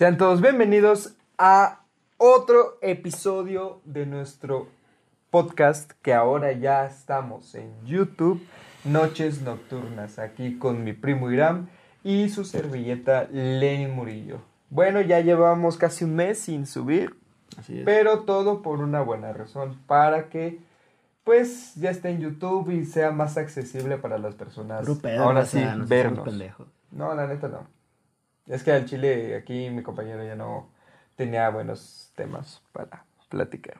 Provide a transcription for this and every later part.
Sean todos bienvenidos a otro episodio de nuestro podcast que ahora ya estamos en YouTube, Noches Nocturnas, aquí con mi primo Iram y su servilleta Lenny Murillo. Bueno, ya llevamos casi un mes sin subir, Así es. pero todo por una buena razón, para que pues ya esté en YouTube y sea más accesible para las personas. Ahora sí, sea, vernos. pendejos. No, la neta no. Es que al chile aquí mi compañero ya no tenía buenos temas para platicar.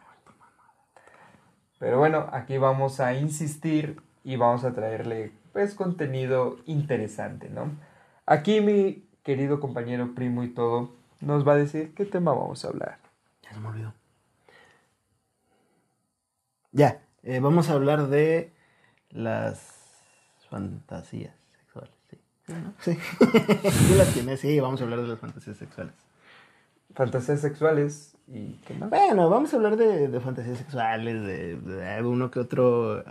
Pero bueno, aquí vamos a insistir y vamos a traerle pues contenido interesante, ¿no? Aquí mi querido compañero primo y todo nos va a decir qué tema vamos a hablar. Ya se me olvidó. Ya, eh, vamos a hablar de las fantasías ¿no? Sí. sí las tienes, sí, vamos a hablar de las fantasías sexuales. Fantasías sexuales y qué más. Bueno, vamos a hablar de, de fantasías sexuales, de, de uno que otro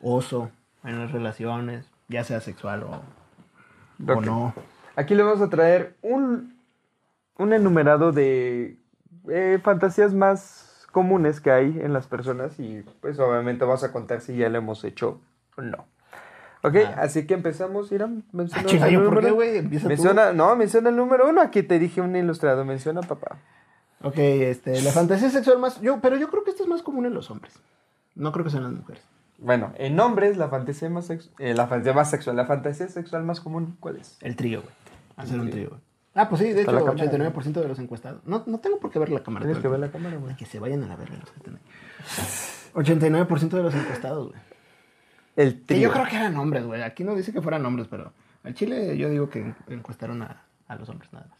oso en las relaciones, ya sea sexual o, o no. Aquí le vamos a traer un, un enumerado de eh, fantasías más comunes que hay en las personas y pues obviamente vamos a contar si ya lo hemos hecho o no. Ok, Ah. así que empezamos, Irán. Menciona Ah, el ¿yo por número. qué, güey? Empieza tú. Menciona, no, menciona el número uno. Aquí te dije un ilustrado. Menciona, papá. Ok, este, la fantasía sexual más... Yo, pero yo creo que esto es más común en los hombres. No creo que sean las mujeres. Bueno, en hombres, la fantasía más, sex- eh, la fantasía más sexual, la fantasía sexual más común, ¿cuál es? El trío, güey. Hacer El un trío. güey. Ah, pues sí, de Está hecho, cámara, 89% de los encuestados. No, no tengo por qué ver la cámara. Tienes que ver el la cámara, güey. Que se vayan a la verga los que estén ahí. 89% de los encuestados, güey. El trío. yo creo que eran hombres, güey. Aquí no dice que fueran hombres, pero al Chile yo digo que encuestaron a, a los hombres nada más.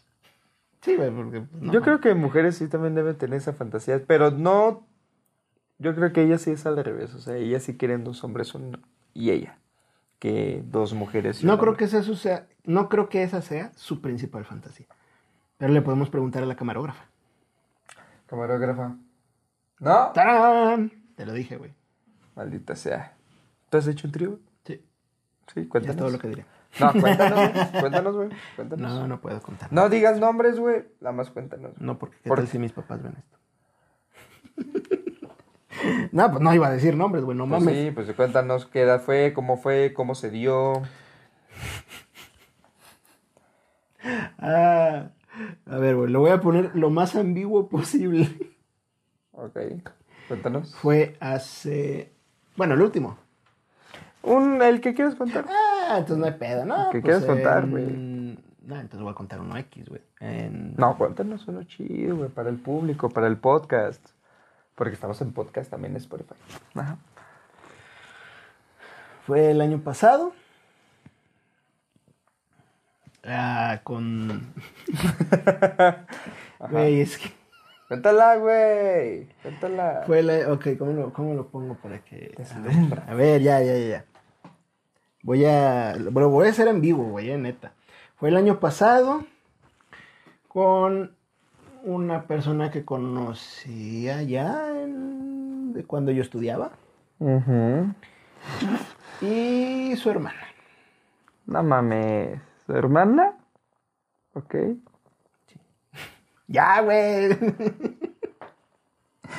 Sí, güey, porque... pues, no, yo creo que mujeres sí también deben tener esa fantasía, pero no. Yo creo que ella sí es al revés, o sea, ellas sí quieren dos hombres uno, y ella, que dos mujeres. y No un creo hombre. que esa su- sea, no creo que esa sea su principal fantasía. Pero le podemos preguntar a la camarógrafa. Camarógrafa. No. ¡Tarán! Te lo dije, güey. Maldita sea. ¿Tú has hecho un trío? Sí, Sí, ya cuéntanos. es todo lo que diré. No, cuéntanos, güey. Cuéntanos, güey. Cuéntanos. No, no puedo contar. No digas nombres, güey. Nada más cuéntanos. No, porque ¿qué ¿Por tal qué? si mis papás ven esto? no, pues no iba a decir nombres, güey, no Pues mames. sí, pues cuéntanos qué edad fue, cómo fue, cómo se dio. Ah, a ver, güey, lo voy a poner lo más ambiguo posible. Ok. Cuéntanos. Fue hace... Bueno, el último. Un, el que quieras contar. Ah, entonces no hay pedo, ¿no? ¿Qué Pues quieres contar, en- güey? No, entonces voy a contar uno X, güey. En- No, cuéntanos uno chido, güey, para el público, para el podcast. Porque estamos en podcast también en Spotify. Ajá. Fue el año pasado. Ah, con... Güey, es que... Cuéntala, güey. Cuéntala. Fue la... Ok, ¿cómo lo, cómo lo pongo para que... A ver, ya, ya, ya, ya. Voy a... Bueno, voy a hacer en vivo, güey, eh, neta. Fue el año pasado con una persona que conocía ya en- de cuando yo estudiaba y su hermana. No mames. ¿Su hermana? Ok. Ya, güey.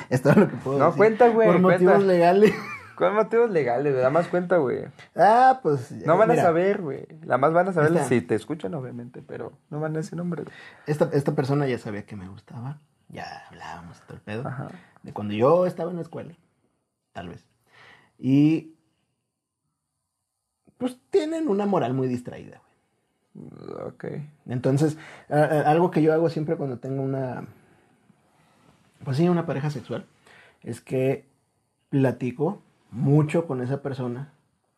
es todo lo que puedo No, decir. cuenta, güey, Por motivos legales. ¿Cuál motivos legales? Nada más cuenta, güey. Ah, pues... No van mira, a saber, güey. Nada más van a saber si te escuchan, obviamente, pero no van a decir nombre. Esta, esta persona ya sabía que me gustaba. Ya hablábamos de todo el pedo. Ajá. De cuando yo estaba en la escuela. Tal vez. Y... Pues tienen una moral muy distraída, güey. Ok. Entonces, a- a- algo que yo hago siempre cuando tengo una, pues sí, una pareja sexual, es que platico mucho con esa persona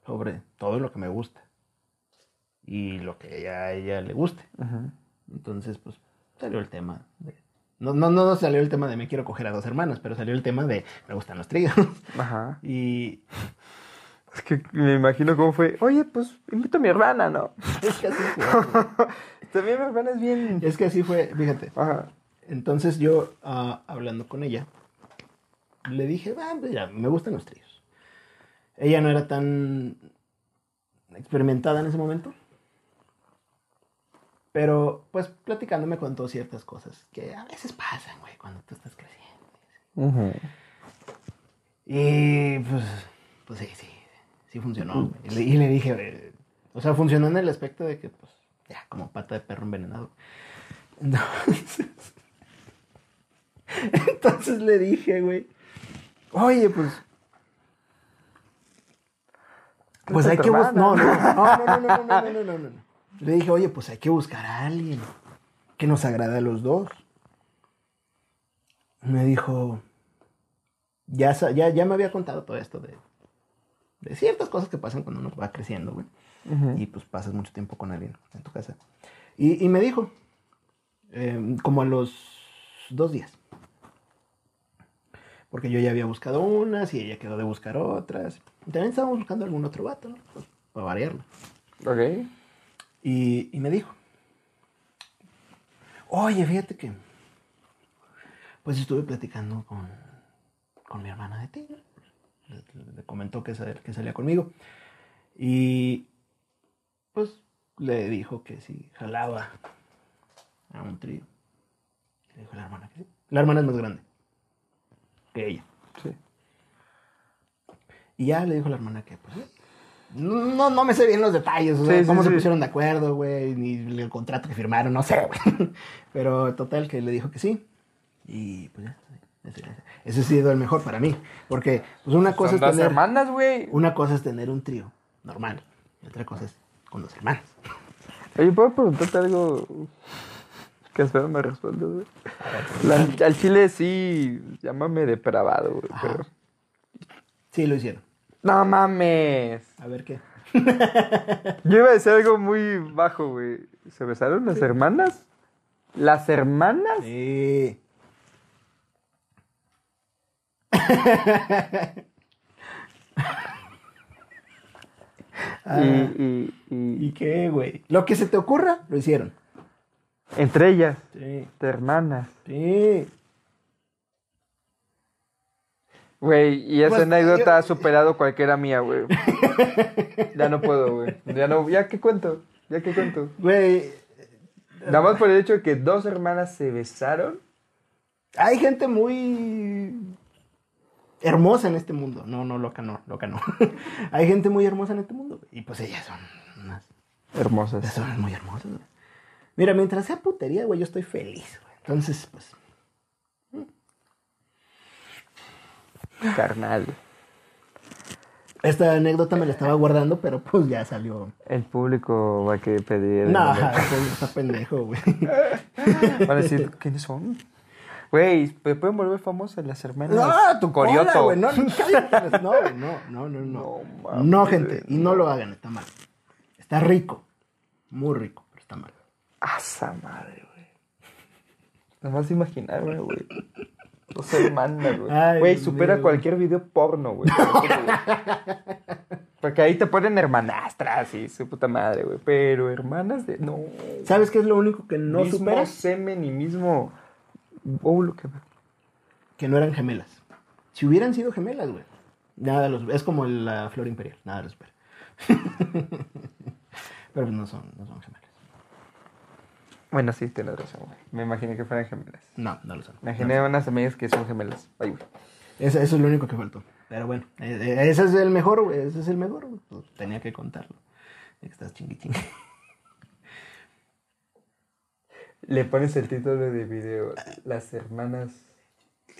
sobre todo lo que me gusta y lo que ella- a ella le guste. Entonces, pues salió el tema de... No, no, no salió el tema de me quiero coger a dos hermanas, pero salió el tema de me gustan los tríos. Ajá. y Es que me imagino cómo fue. Oye, pues invito a mi hermana, ¿no? es que así fue. También mi hermana es bien. Es que así fue, fíjate. Ajá. Entonces yo, ah, hablando con ella, le dije, ah, mira, me gustan los tríos. Ella no era tan experimentada en ese momento. Pero, pues, platicando me contó ciertas cosas que a veces pasan, güey, cuando tú estás creciendo. Y, pues, pues sí, sí, sí funcionó. Y le, y le dije, eh, o sea, funcionó en el aspecto de que, pues, ya, como pata de perro envenenado. Entonces, entonces le dije, güey, oye, pues... Pues hay que buscar. No no no, no, no, no, no, no, Le dije, oye, pues hay que buscar a alguien que nos agrade a los dos. Me dijo, ya, ya, ya me había contado todo esto de, de ciertas cosas que pasan cuando uno va creciendo, güey. Y pues pasas mucho tiempo con alguien en tu casa. Y, me dijo, em, como a los dos días. Porque yo ya había buscado unas y ella quedó de buscar otras. También estábamos buscando algún otro vato, ¿no? Para variarlo. Ok. Y, y me dijo, oye, fíjate que, pues estuve platicando con, con mi hermana de ti. ¿no? Le, le comentó que, sal- que salía conmigo. Y pues le dijo que si jalaba a un trío. Le dijo la hermana que sí. La hermana es más grande que ella. Sí. Y ya le dijo la hermana que, pues, no, no me sé bien los detalles, o sea, Sí, sí, cómo se sí. pusieron de acuerdo, güey, ni el contrato que firmaron, no sé, güey. Pero total que le dijo que sí. Y pues ya, ese, ese- ha sido el mejor para mí. Porque, pues, una cosa Son es tener. hermanas, güey. Una cosa es tener un trío normal. Y otra cosa es con los hermanos. Oye, ¿puedo preguntarte algo que espero me respondas, güey? La- al chile sí, llámame depravado, güey, pero... Sí, lo hicieron. ¡No mames! A ver qué. Yo iba a decir algo muy bajo, güey. ¿Se besaron las hermanas? ¿Las hermanas? Sí. Ah, Y, y, y- ¿Y qué, güey? Lo que se te ocurra, lo hicieron. entre ellas, Sí. hermanas. Sí. Güey, y esa Pues, anécdota yo- ha superado cualquiera mía, güey. ya no puedo, güey. Ya no, ya qué cuento, ya qué cuento. Güey, Nada más por el hecho de que dos hermanas se besaron. hay gente muy hermosa en este mundo. No, no, loca no, loca no. hay gente muy hermosa en este mundo. güey. Y pues ellas son unas Hermosas. personas muy hermosas. güey. Mira, mientras sea putería, güey, yo estoy feliz, güey. Entonces, pues, Carnal. esta anécdota me la estaba guardando, pero pues ya salió. El público va a querer pedir. el No, nombre. está pendejo, güey. Van a decir, ¿quiénes son? Güey, pueden volver famosas las hermanas. No, tu Corioto. güey. No, no, no, no, no, no, no. Gente. Y no lo hagan, está mal. Está rico. Muy rico, pero está mal. Asa madre, güey. Nada más imaginarme, güey. Hermanas, güey. Ay, Güey, Dios supera cualquier video porno, güey. güey. Porque ahí te ponen hermanastras y su puta madre, güey. Pero hermanas de. No. ¿Sabes qué es lo único que no mismo supera? semen y mismo. Oh, lo que. Que no eran gemelas. Si hubieran sido gemelas, güey. Nada los Es como la flor imperial. Nada los supera. pero no son, no son gemelas. Bueno, sí, tienes razón, güey. Me imaginé que fueran gemelas. No, no lo son. Me imaginé unas amigas que son gemelas. Ay, güey. Eso, eso es lo único que faltó. Pero bueno, eh, eh, ese es el mejor, güey. Ese es el mejor, güey. Pues tenía que contarlo. Estás chingui chingue. Le pones el título de video. Las hermanas.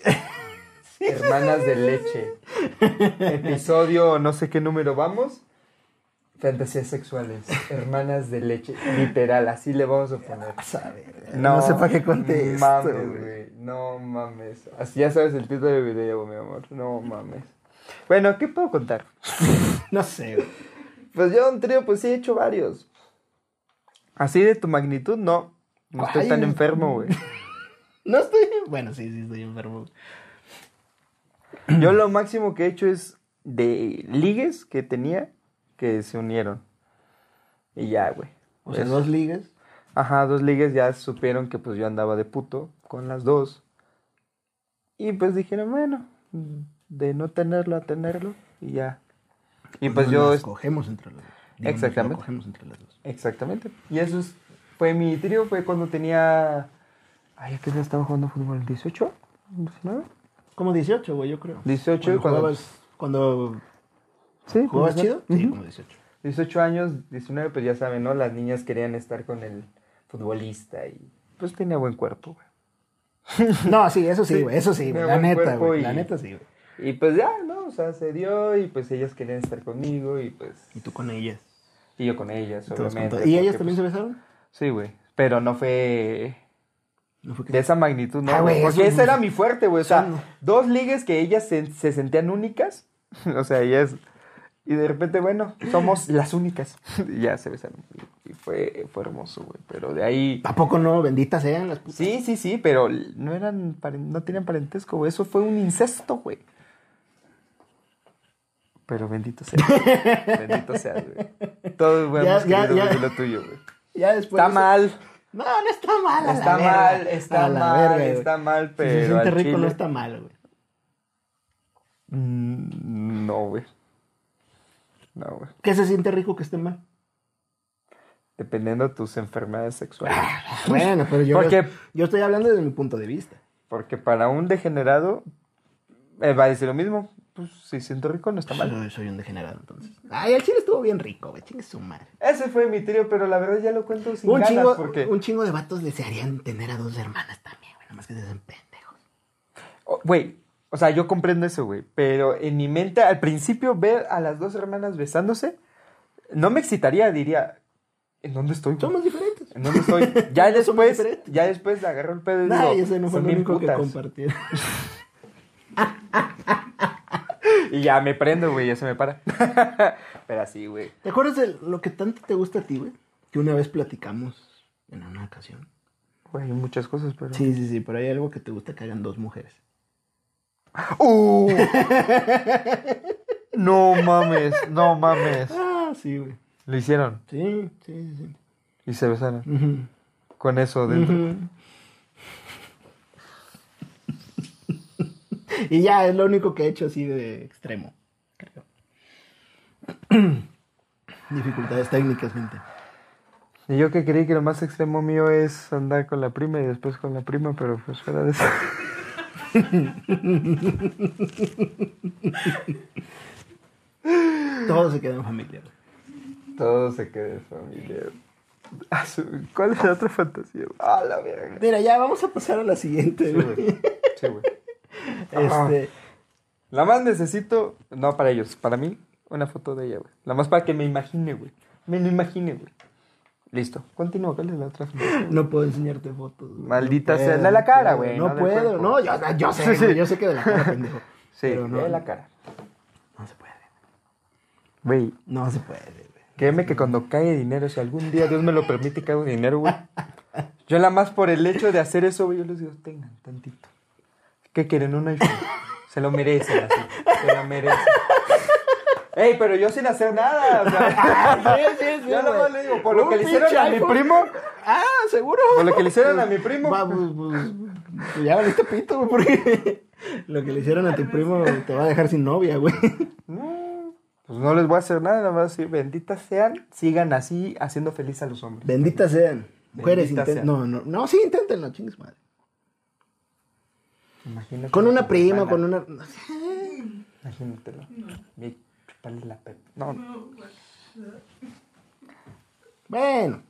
hermanas de leche. Episodio, no sé qué número vamos. Fantasías sexuales. Hermanas de leche. Literal, así le vamos a poner. Saber, No, sé para qué conté esto, mames, güey. güey. No mames. Así ya sabes el título del video, mi amor. No mames. Bueno, ¿qué puedo contar? No sé, güey. Pues yo un trío, pues sí he hecho varios. Así de tu magnitud, no. No estoy Ay, tan no. enfermo, güey. No estoy. Bueno, sí, sí, estoy enfermo. Yo lo máximo que he hecho es de ligues que tenía que se unieron. Y ya, güey. O sea, dos ligas. Ajá, dos ligues ya supieron que pues yo andaba de puto con las dos. Y pues dijeron, bueno, de no tenerlo a tenerlo y ya. Y pues Nos yo... las es- cogemos entre las dos. Exactamente. cogemos entre las dos. Exactamente. Y eso es fue mi trío, fue cuando tenía... Ay, ¿a qué edad estaba jugando fútbol? ¿18? ¿19? Como 18, güey, yo creo. 18 Cuando cuando- jugabas, cuando Sí, jugabas pues, chido. Sí, ujú. como 18. 18 años, 19, pues ya saben, ¿no? Las niñas querían estar con el futbolista y pues tenía buen cuerpo, güey. No, sí, eso sí, Sí, güey, eso sí, güey. La neta, güey. y- La neta sí, güey. Y pues ya, ¿no? O sea, se dio y pues ellas querían estar conmigo y pues... Y tú con ellas. Y yo con ellas, obviamente. ¿Y ellas también se pues, besaron? Sí, güey. Pero no fue No fue que- de esa magnitud, ¿no? Ah, güey, Porque ese era mi fuerte, güey. O sea, Son- dos ligues que ellas se, se sentían únicas. o sea, ellas... Y de repente, bueno, somos las únicas. y ya se besaron. Y fue, fue hermoso, güey. Pero de ahí... ¿A poco no? Benditas sean las putas. Sí, sí, sí, pero no eran no tenían parentesco, güey. Eso fue un incesto, güey. Pero bendito sea. bendito sea, güey. Todos, güey, Ya, ya, ya. lo tuyo, güey. Ya después. Está eso- mal. No, no está mal. a la Está verga. mal, está A la mal, verga, está mal, Si pero se siente rico, no chile- está mal, güey. Mm, No, güey. No, güey. ¿Qué se siente rico que esté mal? Dependiendo de tus enfermedades sexuales. Bueno, pero yo, Porque- yo estoy hablando desde mi punto de vista. Porque para un degenerado, eh, va a decir lo mismo. Pues si siento rico, no está mal. Soy, soy un degenerado, entonces. Ay, el chile estuvo bien rico, güey. Chingue su madre. Ese fue mi trío, pero la verdad ya lo cuento sin Un ganas chingo, porque... un chingo de vatos desearían tener a dos hermanas también, güey. Nada más que se hacen pendejos. Oh, Güey, o sea, yo comprendo eso, güey. Pero en mi mente, al principio, ver a las dos hermanas besándose, no me excitaría, diría, ¿en dónde estoy? güey? Somos diferentes. ¿En dónde estoy? Ya después, ya después agarro el pedo y Nah, digo, ese no fue son lo que putas. compartieron. Y ya me prendo, güey, ya se me para. pero así, güey. ¿Te acuerdas de lo que tanto te gusta a ti, güey? Que una vez platicamos en una ocasión. Güey, hay muchas cosas, pero... Sí, sí, sí, pero hay algo que te gusta que hagan dos mujeres. ¡Uh! no mames, no mames. Ah, sí, güey. Lo hicieron Sí, sí, sí. y se besaron. Con eso dentro. Y ya, es lo único que he hecho así de extremo. creo. Dificultades técnicas, gente. Y yo que creí que lo más extremo mío es andar con la prima y después con la prima, pero pues fuera de eso. Todo se queda en familia. Todo se queda en familia. Ah, ¿Cuál es la otra fantasía? Ah, la verga. Mira, ya vamos a pasar a la siguiente, Sí, güey. güey. Sí, güey. Este, La más necesito, no para ellos, para mí, una foto de ella, güey. La más para que me imagine, güey. Me lo imagine, güey. Listo. Continúa, ¿cuál es la otra no puedo enseñarte fotos. güey. Maldita No sea, puedo, de la cara, güey, No puedo, no, yo, yo sé, Sí, sí. güey, yo sé que de la cara, pendejo. Sí, Pero no, de la cara. No se puede. Güey, No se puede, güey. créeme que cuando cae dinero, si algún día Dios me lo permite caigo dinero, güey. Yo nada más por el hecho de hacer eso, güey, yo les digo, tengan tantito. ¿Qué quieren? Un iPhone. Se lo merecen así. Se lo merecen. Ey, pero yo sin hacer nada. O sea, Sí, sí, sí, yo nada más güey. le digo, por lo que le hicieron a mi primo, Ah, seguro. por lo que le hicieron a mi primo. Va, pues, pues, pues, ya valiste pito, güey, porque lo que le hicieron a tu primo te va a dejar sin novia, güey. No, pues no les voy a hacer nada, nada más decir, benditas sean, sigan así haciendo feliz a los hombres. Benditas sean. Mujeres, Benditas inten- sean. no, no, no, sí, inténtenlo, chingues madre. Imagínate Con una prima, con una... Imagínatelo. Chuparle la pe- No, no. Bueno,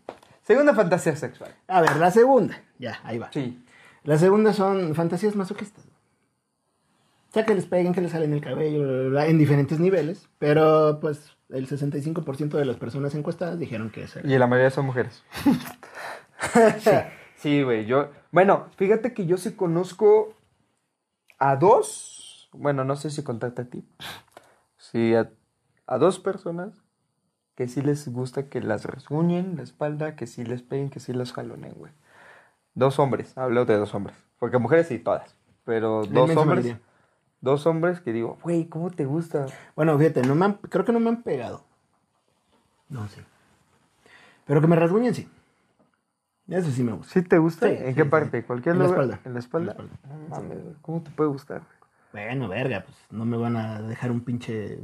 Segunda fantasía sexual. a ver, la segunda. Ya, ahí va. Sí. La segunda son fantasías masoquistas. O sea, que les peguen, que les salen el cabello, bla, bla, bla, en diferentes niveles. Pero, pues, el 65% de las personas encuestadas dijeron que era. Y la mayoría son mujeres. Sí, güey, yo... Bueno, fíjate que yo sí conozco a dos, bueno, no sé si contacta a ti, sí, a, a dos personas que sí les gusta que las rasguñen la espalda, que sí les peguen, que sí las jalonen, güey. Dos hombres, hablo de dos hombres, porque mujeres sí, todas, pero La dos hombres, mayoría. dos hombres que digo, güey, ¿cómo te gusta? Bueno, fíjate, no me han- creo que no me han pegado. No, sí. Pero que me rasguñen, sí. Eso sí me gusta. ¿Sí te gusta? Sí, ¿En sí, qué sí. parte? ¿Cualquier En la lugar? espalda. ¿En la espalda? En la espalda. Mames, güey, ¿cómo te puede gustar? Bueno, verga, pues no me van a dejar un pinche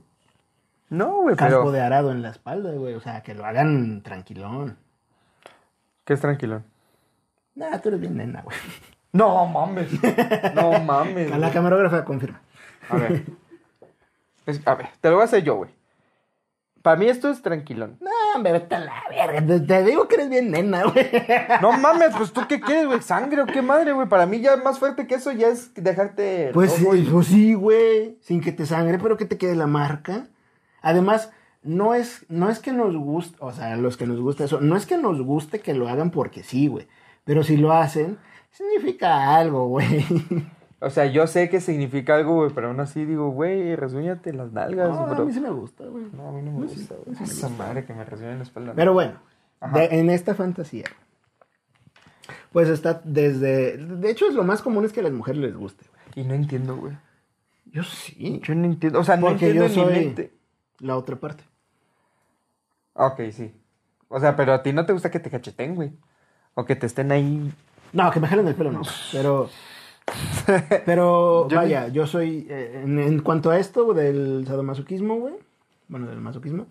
No, güey, casco pero... de arado en la espalda, güey. O sea, que lo hagan tranquilón. ¿Qué es tranquilón? Nah, tú eres bien nena, güey. No mames. No mames. A la camarógrafa confirma. A ver. Es- a ver, te lo voy a hacer yo, güey. Para mí esto es tranquilón. No, hombre, vete a la verga. Te, te digo que eres bien nena, güey. No mames, pues tú qué quieres, güey. Sangre o qué madre, güey. Para mí ya más fuerte que eso ya es dejarte. Pues, sí, pues sí, güey. Sin que te sangre, pero que te quede la marca. Además, no es, no es que nos guste, o sea, los que nos gusta eso, no es que nos guste que lo hagan porque sí, güey. Pero si lo hacen, significa algo, güey. O sea, yo sé que significa algo, güey, pero aún así digo, güey, resúñate las nalgas, No, a mí sí me gusta, güey. No, a mí no me gusta, güey. Esa madre que me resuene la espalda. Pero bueno, de- en esta fantasía, pues está desde... De hecho, es lo más común es que a las mujeres les guste, güey. Y no entiendo, güey. Yo sí. Yo no entiendo. O sea, no Porque entiendo yo soy- mente. La otra parte. Ok, sí. O sea, pero a ti no te gusta que te cacheten, güey. O que te estén ahí. No, que me jalen el pelo, no. Pero... Pero, Yo vaya, yo soy... eh, en, en cuanto a esto del sadomasoquismo, güey. Bueno, del masoquismo.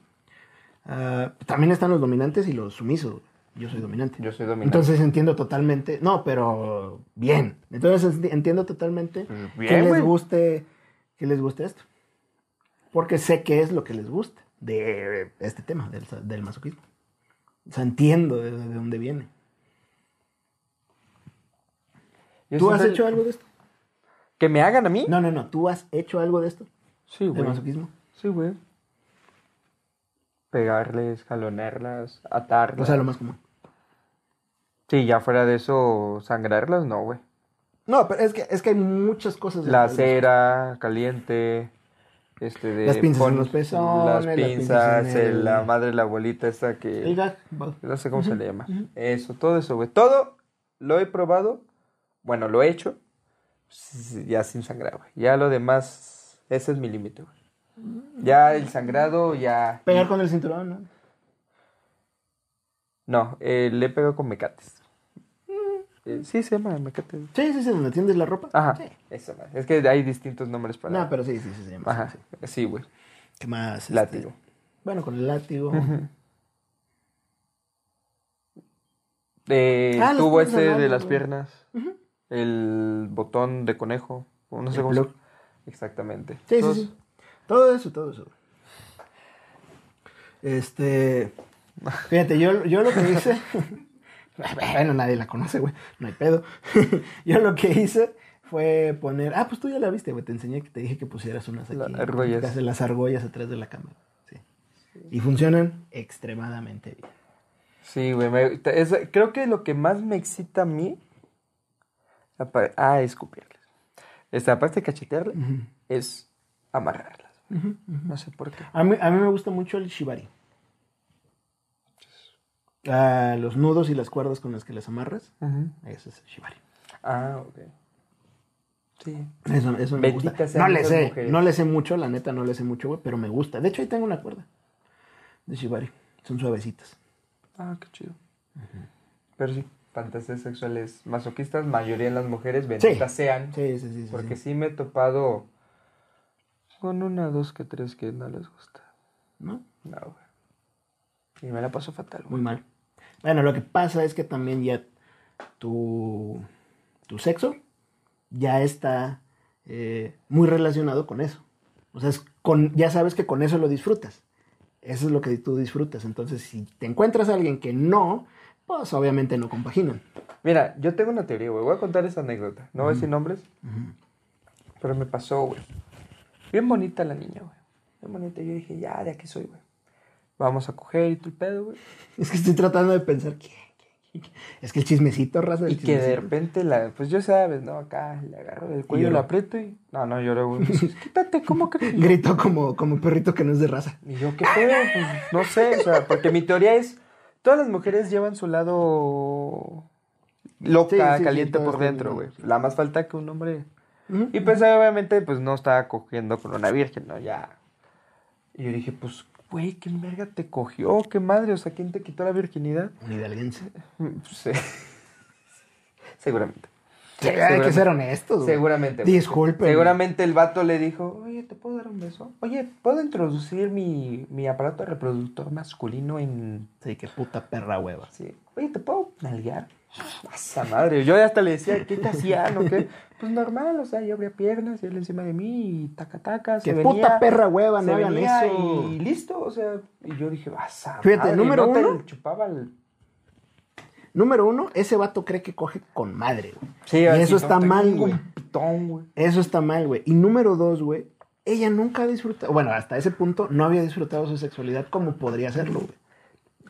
ah, también están los dominantes y los sumisos. güey. Yo soy dominante. Yo soy dominante. Entonces entiendo totalmente. No, pero bien. Entonces enti- entiendo totalmente Pues que les guste. Que les guste esto. Porque sé qué es lo que les gusta de este tema, del, masoquismo. O sea, entiendo de, de dónde viene. Yo ¿Tú has hecho algo de esto? ¿Que me hagan a mí? No, no, no. ¿Tú has hecho algo de esto? Sí, ¿Del güey. masoquismo? Sí, güey. Pegarles, jalonearlas, atarlas. O sea, lo más común. Sí, ya fuera de eso, sangrarlas, no, güey. No, pero es que, es que hay muchas cosas. La de cera caliente, este de... Las pinzas en los pezones, Las pinzas, el- la madre, la abuelita esta que... El gag. No sé cómo se le llama. Eso, todo eso, güey. Todo lo he probado. Bueno, lo he hecho. Ya sin sangrar, güey. Ya lo demás, ese es mi límite, güey. Ya el sangrado, ya... Pegar con el cinturón, ¿no? No, eh, le he pegado con mecates. Eh, sí, se llama mecates. Sí, sí, sí, donde tiendes la ropa. Ajá, Sí. madre. Es que hay distintos nombres para... No, pero sí, sí, sí, se llama. Ajá, sí. güey. ¿Qué más? Este, Látigo. Bueno, con el látigo. Eh, Ah, tubo piernas, ese de las piernas. El botón de conejo. No sé cómo. Exactamente. Sí, sí, sí. Todo eso, todo eso. Este. Fíjate, yo, yo lo que hice. bueno, nadie la conoce, güey. No hay pedo. yo lo que hice fue poner. Ah, pues tú ya la viste, güey. Te enseñé que te dije que pusieras unas aquí. Las argollas. Las argollas atrás de la cámara. Sí. Y funcionan extremadamente bien. Sí, güey. me- es- creo que lo que más me excita a mí. Ah, escupirles. Esta, aparte de cachetearle, es amarrarlas. No sé por qué. A mí, a mí me gusta mucho el shibari. Ah, los nudos y las cuerdas con las que las amarras. Ujú. Ese es el shibari. Ah, ok. Sí. Eso, eso me gusta. No le sé, mujeres. no le sé mucho, la neta no le sé mucho, güey, pero me gusta. De hecho, ahí tengo una cuerda de shibari. Son suavecitas. Ah, qué chido. Pero sí, fantasías sexuales masoquistas, mayoría en las mujeres, benditas sean. Sí, sí, sí. sí, Porque sí. sí me he topado con una, dos, que tres que no les gusta. ¿No? No, güey. Y me la paso fatal, Muy mal. Bueno, lo que pasa es que también ya tu, tu sexo ya está eh, muy relacionado con eso. O sea, es con, ya sabes que con eso lo disfrutas. Eso es lo que tú disfrutas. Entonces, si te encuentras a alguien que no, pues obviamente no compaginan. Mira, yo tengo una teoría, güey. Voy a contar esa anécdota. No voy a decir nombres, pero me pasó, güey. Bien bonita la niña, güey. Bien bonita. Yo dije, ya, de aquí soy, güey. Vamos a coger y tu pedo, güey. Es que estoy tratando de pensar que... Es que el chismecito, raza. el Y que de chismecito. repente, la, pues yo sabes, ¿no? Acá le agarro del cuello, la aprieto y. No, no lloró, güey. Quítate, ¿cómo crees? Gritó como, como perrito que no es de raza. Y yo, ¿qué pedo? Pues no sé, o sea, porque mi teoría es: todas las mujeres llevan su lado loca, Sí, sí, sí, caliente por dentro, güey. La más falta que un hombre. Y pues obviamente, pues no estaba cogiendo con una virgen, ¿no? Ya. Y yo dije, pues, güey, ¿qué verga te cogió? ¿Qué madre? O sea, ¿quién te quitó la virginidad? Un hidalguense. Sí. Seguramente. Sí, hay que ser honestos. güey. Seguramente. güey. Disculpen. Seguramente el vato le dijo, oye, ¿te puedo dar un beso? Oye, ¿puedo introducir mi, mi aparato reproductor masculino en... Sí, qué puta perra hueva. Sí. Oye, ¿te puedo nalguear? Esa madre. Yo hasta le decía, ¿qué te hacían o qué? Pues normal, o sea, yo abría piernas y él encima de mí y taca taca. se Qué venía, puta perra hueva, no hagan eso. Y listo, o sea, y yo dije, vas a Fíjate, número no te uno. chupaba el... Número uno, ese vato cree que coge con madre, güey. Sí, y eso está mal, güey. Eso está mal, güey. Y número dos, güey, ella nunca ha disfrutado, bueno, hasta ese punto no había disfrutado su sexualidad como podría hacerlo, güey.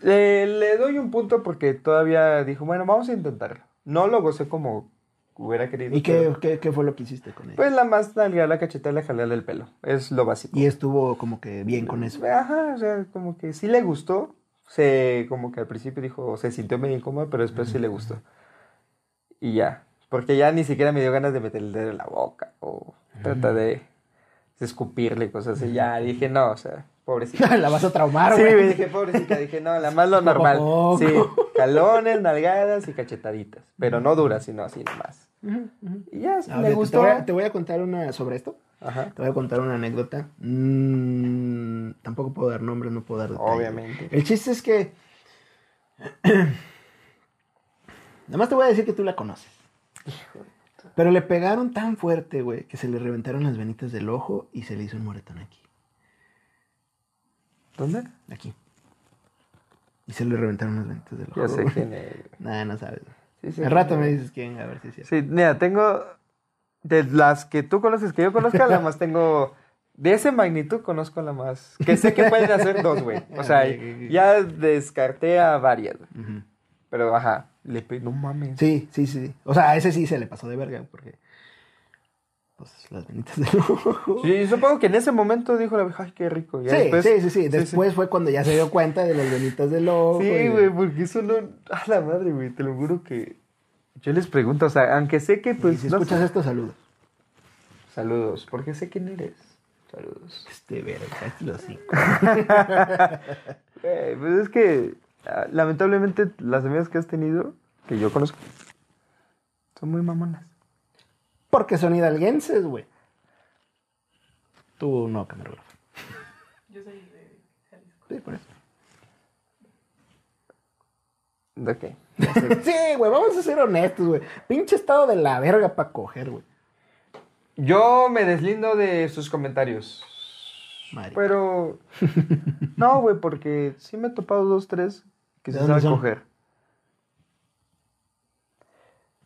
Le, le doy un punto porque todavía dijo, bueno, vamos a intentarlo. No lo gocé como hubiera querido. ¿Y qué, qué, qué fue lo que hiciste con ella? Pues la más nalguear la cacheta y la jalarle el pelo. Es lo básico. y estuvo como que bien con eso. Ajá, o sea, como que sí le gustó. Se, como que al principio dijo, se sintió medio incómodo, pero después sí le gustó. Y ya. Porque ya ni siquiera me dio ganas de meterle el dedo en la boca o tratar de, de escupirle cosas así. Ya dije, no, o sea, pobrecita. La vas a traumar, Sí, güey. güey, dije, pobrecita, dije, no, la más lo normal. Poco Sí, calones, nalgadas y cachetaditas. Pero no duras, sino así nomás. Y ya, me gustó. Te voy, a, te voy a contar una sobre esto. Ajá. Te voy a contar una anécdota. Mm, tampoco puedo dar nombres, no puedo dar detalles. Obviamente. El chiste es que. Nada más te voy a decir que tú la conoces. Pero le pegaron tan fuerte, güey, que se le reventaron las venitas del ojo y se le hizo un moretón aquí. ¿Dónde? Aquí. Y se le reventaron las venitas del ojo. Ya sé güey. quién es. Nada, no sabes. Sí, sí, Al rato me es. dices quién, a ver si es cierto. Sí, mira, tengo. De las que tú conoces, que yo conozca, la más tengo. De esa magnitud conozco la más. Que sé que pueden hacer dos, güey. O sea, ya descarté a varias. Ujú. Pero ajá, le pe... no mames. Sí, sí, sí. O sea, a ese sí se le pasó de verga, porque. Pues las venitas del ojo. Sí, supongo que en ese momento dijo la vieja, ay, qué rico. Ya Sí, después- sí, sí, sí. Después fue cuando ya se dio cuenta de las venitas del ojo. Sí, y- güey, porque eso no. A la madre, güey, te lo juro que. Yo les pregunto, o sea, aunque sé que, Y pues. si no escuchas sé- esto, saludos. Saludos, porque sé quién eres. Saludos. Este verga, los cinco. Güey, pues es que. ah, Lamentablemente, las amigas que has tenido, que yo conozco, son muy mamonas. Porque son hidalguenses, güey. Tú no, camarógrafo. Yo soy de Jalisco. Sí, por eso. ¿De qué? sí, güey, vamos a ser honestos, güey. Pinche estado de la verga para coger, güey. Yo me deslindo de sus comentarios. Marica. Pero. No, güey, porque sí me he topado dos, tres que ¿De se saben son? coger.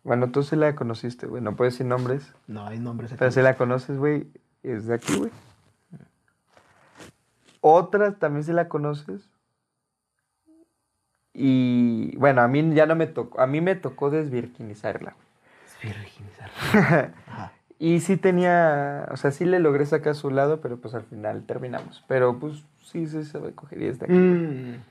Bueno, tú sí la conociste, güey. No puedes decir nombres. No hay nombres aquí. Pero si la conoces, güey, es de aquí, güey. Otra también si la conoces. Y bueno, a mí ya no me tocó, a mí me tocó desvirginizarla. Virginizar. Ajá. Y sí tenía, o sea, sí le logré sacar a su lado, pero pues al final terminamos. Pero pues sí se sabe coger y es de aquí. Mm.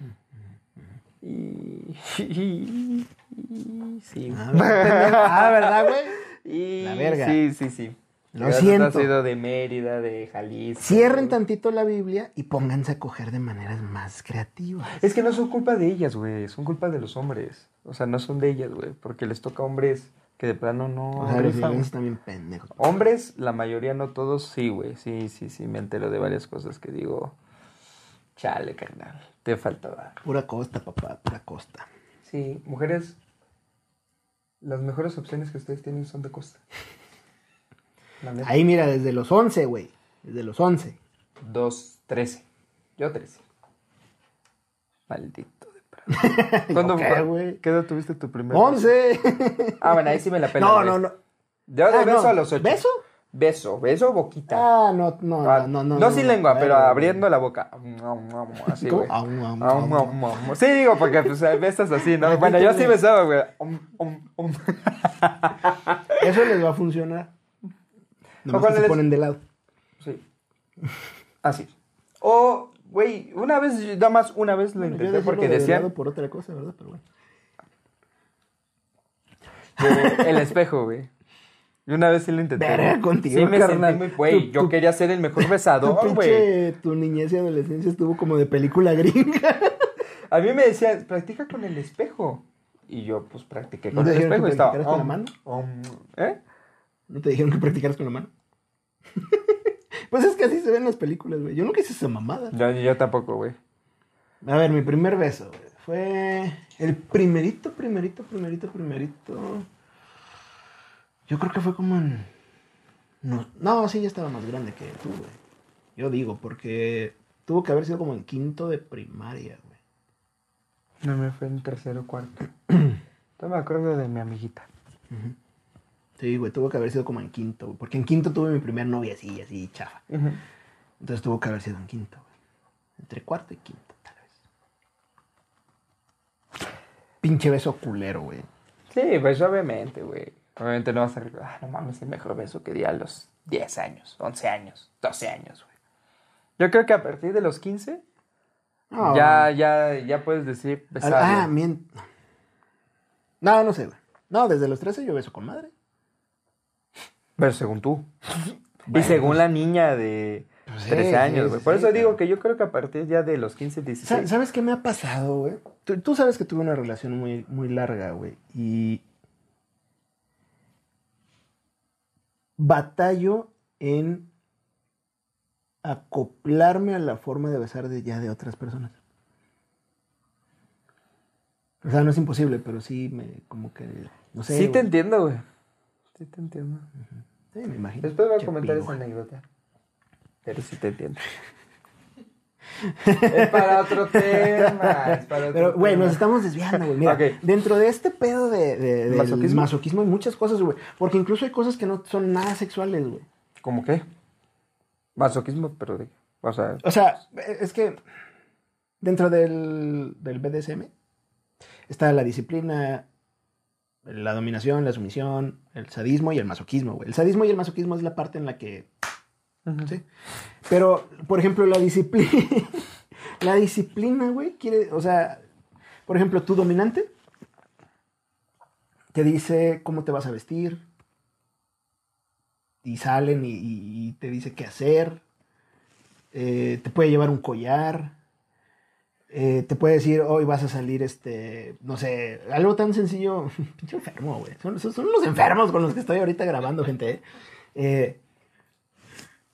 Y, y- y- sí. Ah, ¿verdad? Ah, ¿verdad, güey? Y La verga. Sí, sí, sí. Lo siento. Ha sido de Mérida, de Jalisco. Cierren tantito la Biblia y pónganse a coger de maneras más creativas. Es que no son culpa de ellas, güey. Son culpa de los hombres. O sea, no son de ellas, güey. Porque les toca a hombres que de plano no. O sea, los hidalguenses también pendejos. Hombres, la mayoría, no todos, sí, güey. Sí, sí, sí. Me entero de varias cosas que digo. Chale, carnal. Te faltaba. Pura costa, papá, pura costa. Sí, mujeres. Las mejores opciones que ustedes tienen son de costa. Ahí mira, desde los 11, güey. Desde los 11. Dos, trece. Yo trece. Maldito de prado. ¿Cuándo güey? ¿Qué edad tuviste tu primer 11. Ah, bueno, ahí sí me la pela. No, no, no. Yo de Ah, beso no. a los ocho. ¿Beso? Beso, beso, boquita. Ah, no, no, Ah, no, no. no sin lengua, pero abriendo la boca. Así, güey. Sí, digo, porque pues besas así, ¿no? Bueno, yo sí besaba, güey. Um, um, um. Eso les va a funcionar. Nomás cuál que se les- ponen de lado. Sí. Así. O, güey, una vez, nada más una vez lo Bueno, intenté porque de decían por otra cosa, ¿verdad? Pero bueno. el espejo, güey. Y una vez sí lo intenté. Verga contigo, Sí me carnal. sentí muy, güey, yo quería ser el mejor besador, güey. tu niñez y adolescencia estuvo como de película gringa. A mí me decían, practica con el espejo. y yo pues practiqué ¿No con el espejo y estaba... practicaras con la mano? ¿Eh? ¿No te dijeron que practicaras con la mano? pues es que así se ven las películas, güey. Yo nunca hice esa mamada. Yo, yo tampoco, güey. A ver, mi primer beso, güey. Fue el primerito, primerito, primerito, primerito. Yo creo que fue como en... No, no, sí, ya estaba más grande que tú, güey. Yo digo, porque tuvo que haber sido como en quinto de primaria, güey. No me fue en tercero o cuarto. Yo me acuerdo de mi amiguita. Sí, güey, tuvo que haber sido como en quinto, güey. Porque en quinto tuve mi primer novia así, así, chafa. Entonces tuvo que haber sido en quinto, güey. Entre cuarto y quinto, tal vez. Pinche beso culero, güey. Sí, pues obviamente, güey. Obviamente no vas a recordar, ah, no mames, el mejor beso que di a los 10 años, 11 años, 12 años, güey. Yo creo que a partir de los 15 No, ya, ya, ya puedes decir besar. Ah, mien... No, no sé, güey. No, desde los 13 yo beso con madre. Pero según tú. Bueno, y según pues- la niña de Pues sí, 13 sí, años, güey. sí, Por eso sí, digo pero- que yo creo que a partir ya de los 15, Sa- 16. ¿Sabes qué me ha pasado, güey? Tú, tú sabes que tuve una relación muy, muy larga, güey. Y batallo en acoplarme a la forma de besar de ya de otras personas. O sea, no es imposible, pero sí me como que no sé. sí te güey. entiendo, güey. Sí te entiendo. Sí, me imagino. Después voy a comentar esa anécdota. Pero sí te entiendo. Es para otro tema. Es para otro Pero, güey, nos estamos desviando, güey. Mira, dentro de este pedo de, ¿Masoquismo? masoquismo? hay muchas cosas, güey. Porque incluso hay cosas que no son nada sexuales, güey. ¿Cómo qué? Masoquismo, pero de. O sea, O sea, es que dentro del, del BDSM está la disciplina, la dominación, la sumisión, el sadismo y el masoquismo, güey. El sadismo y el masoquismo es la parte en la que ¿sí? Pero, por ejemplo, la disciplina, la disciplina, güey, quiere, o sea, por ejemplo, tu dominante te dice cómo te vas a vestir y salen y, te dice qué hacer, eh, te puede llevar un collar, eh, te puede decir, hoy vas a salir, este, no sé, algo tan sencillo, pinche enfermo, güey, son, son, los enfermos con los que estoy ahorita grabando, gente, ¿eh?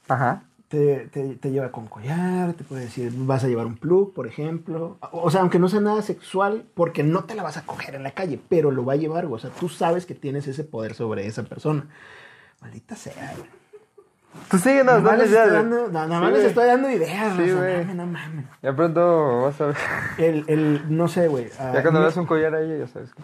Ajá. te, te- te lleva con collar, te puede decir, vas a llevar un plug, por ejemplo. O sea, aunque no sea nada sexual, porque no te la vas a coger en la calle, pero lo va a llevar. O sea, tú sabes que tienes ese poder sobre esa persona. Maldita sea, güey. Tú sigue Nada nos más dando, nada más Sí, les estoy dando ideas, Sí, güey. mames, no mames. Ya pronto vas a ver. El, el, no sé, güey. Ya cuando no- veas un collar ahí, ya sabes. que-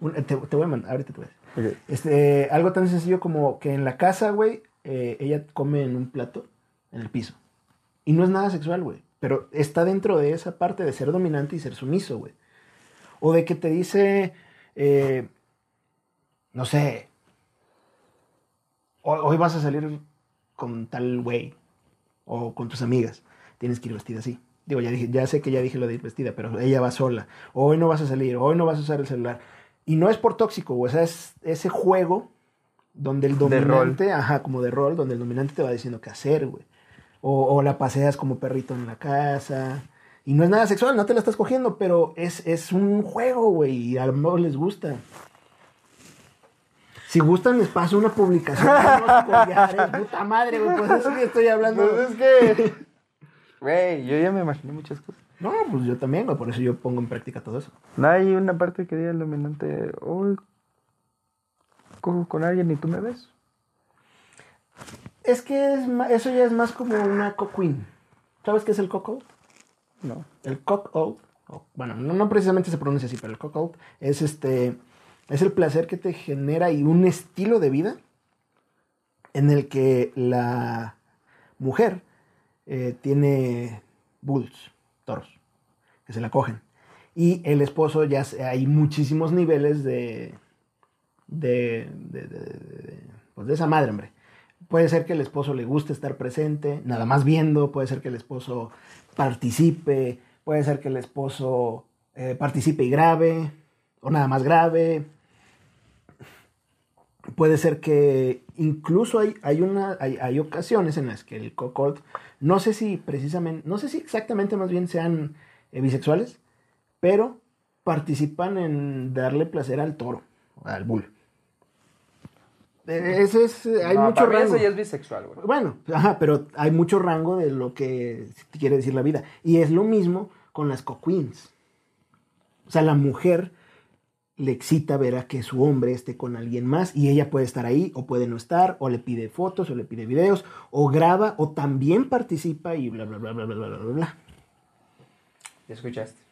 un- te, te voy a mandar, ahorita te voy a decir. Este, algo tan sencillo como que en la casa, güey, eh, ella come en un plato en el piso. Y no es nada sexual, güey. Pero está dentro de esa parte de ser dominante y ser sumiso, güey. O de que te dice, eh, no sé, "Hoy- vas a salir con tal güey o con tus amigas. Tienes que ir vestida así. Digo, ya, dije, ya sé que ya dije lo de ir vestida, pero ella va sola. Hoy no vas a salir, hoy no vas a usar el celular. Y no es por tóxico. O sea, es ese juego donde el De dominante, ajá, como de rol, donde el dominante te va diciendo qué hacer, güey. O, o la paseas como perrito en la casa. Y no es nada sexual, no te la estás cogiendo, pero es, es un juego, güey, y a lo mejor les gusta. Si gustan, les paso una publicación collares, puta madre, güey, pues eso que estoy hablando. Pues es que. Güey, yo ya me imaginé muchas cosas. No, pues yo también, güey, por eso yo pongo en práctica todo eso. No hay una parte que diga el dominante. Hoy cojo con alguien y tú me ves. Es que es eso ya es más como una coqueen. ¿Sabes qué es el coco? No. El cock out, o- bueno, no, no precisamente se pronuncia así, pero el cock out es este, es el placer que te genera y un estilo de vida en el que la mujer eh, tiene bulls, toros, que se la cogen. Y el esposo ya hay muchísimos niveles de, de, pues de esa madre, hombre. Puede ser que el esposo le guste estar presente, nada más viendo, puede ser que el esposo participe, puede ser que el esposo eh, participe y grabe, o nada más grave. Puede ser que incluso hay, hay, una, hay, hay ocasiones en las que el cocold, no sé si precisamente, no sé si exactamente más bien sean eh, bisexuales, pero participan en darle placer al toro, al bull. Ese es, hay No, mucho rango. eso ya es bisexual, güey. Bueno, ajá, pero hay mucho rango de lo que quiere decir la vida. Y es lo mismo con las co-queens. O sea, la mujer le excita ver a que su hombre esté con alguien más y ella puede estar ahí o puede no estar, o le pide fotos o le pide videos, o graba o también participa y bla, bla, bla, bla, bla, bla, bla, bla. ¿Ya escuchaste?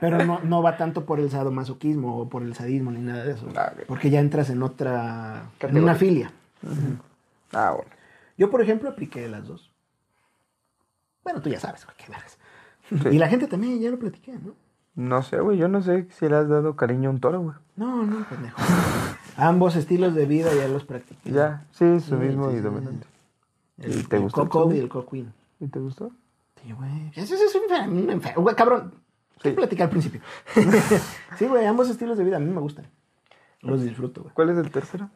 Pero no, no va tanto por el sadomasoquismo o por el sadismo ni nada de eso. Ah. Porque ya entras en otra, en una filia. Ah, bueno. Yo, por ejemplo, apliqué las dos. Bueno, tú ya sabes, güey, qué vergas. Sí. Y la gente también, ya lo platiqué, ¿no? No sé, güey. Yo no sé si le has dado cariño a un toro, güey. No, no, pendejo. Ambos estilos de vida ya los practiqué. Ya, sí, su Sí, mismo y dominante. El, ¿Y te el gustó el coco y el coquín. ¿Y te gustó? Sí, güey. Eso es un enfer- un enfermo. Güey, cabrón. ¿Qué Sí. platicé al principio? sí, güey, ambos estilos de vida a mí me gustan. Los disfruto, güey. ¿Cuál es el tercero?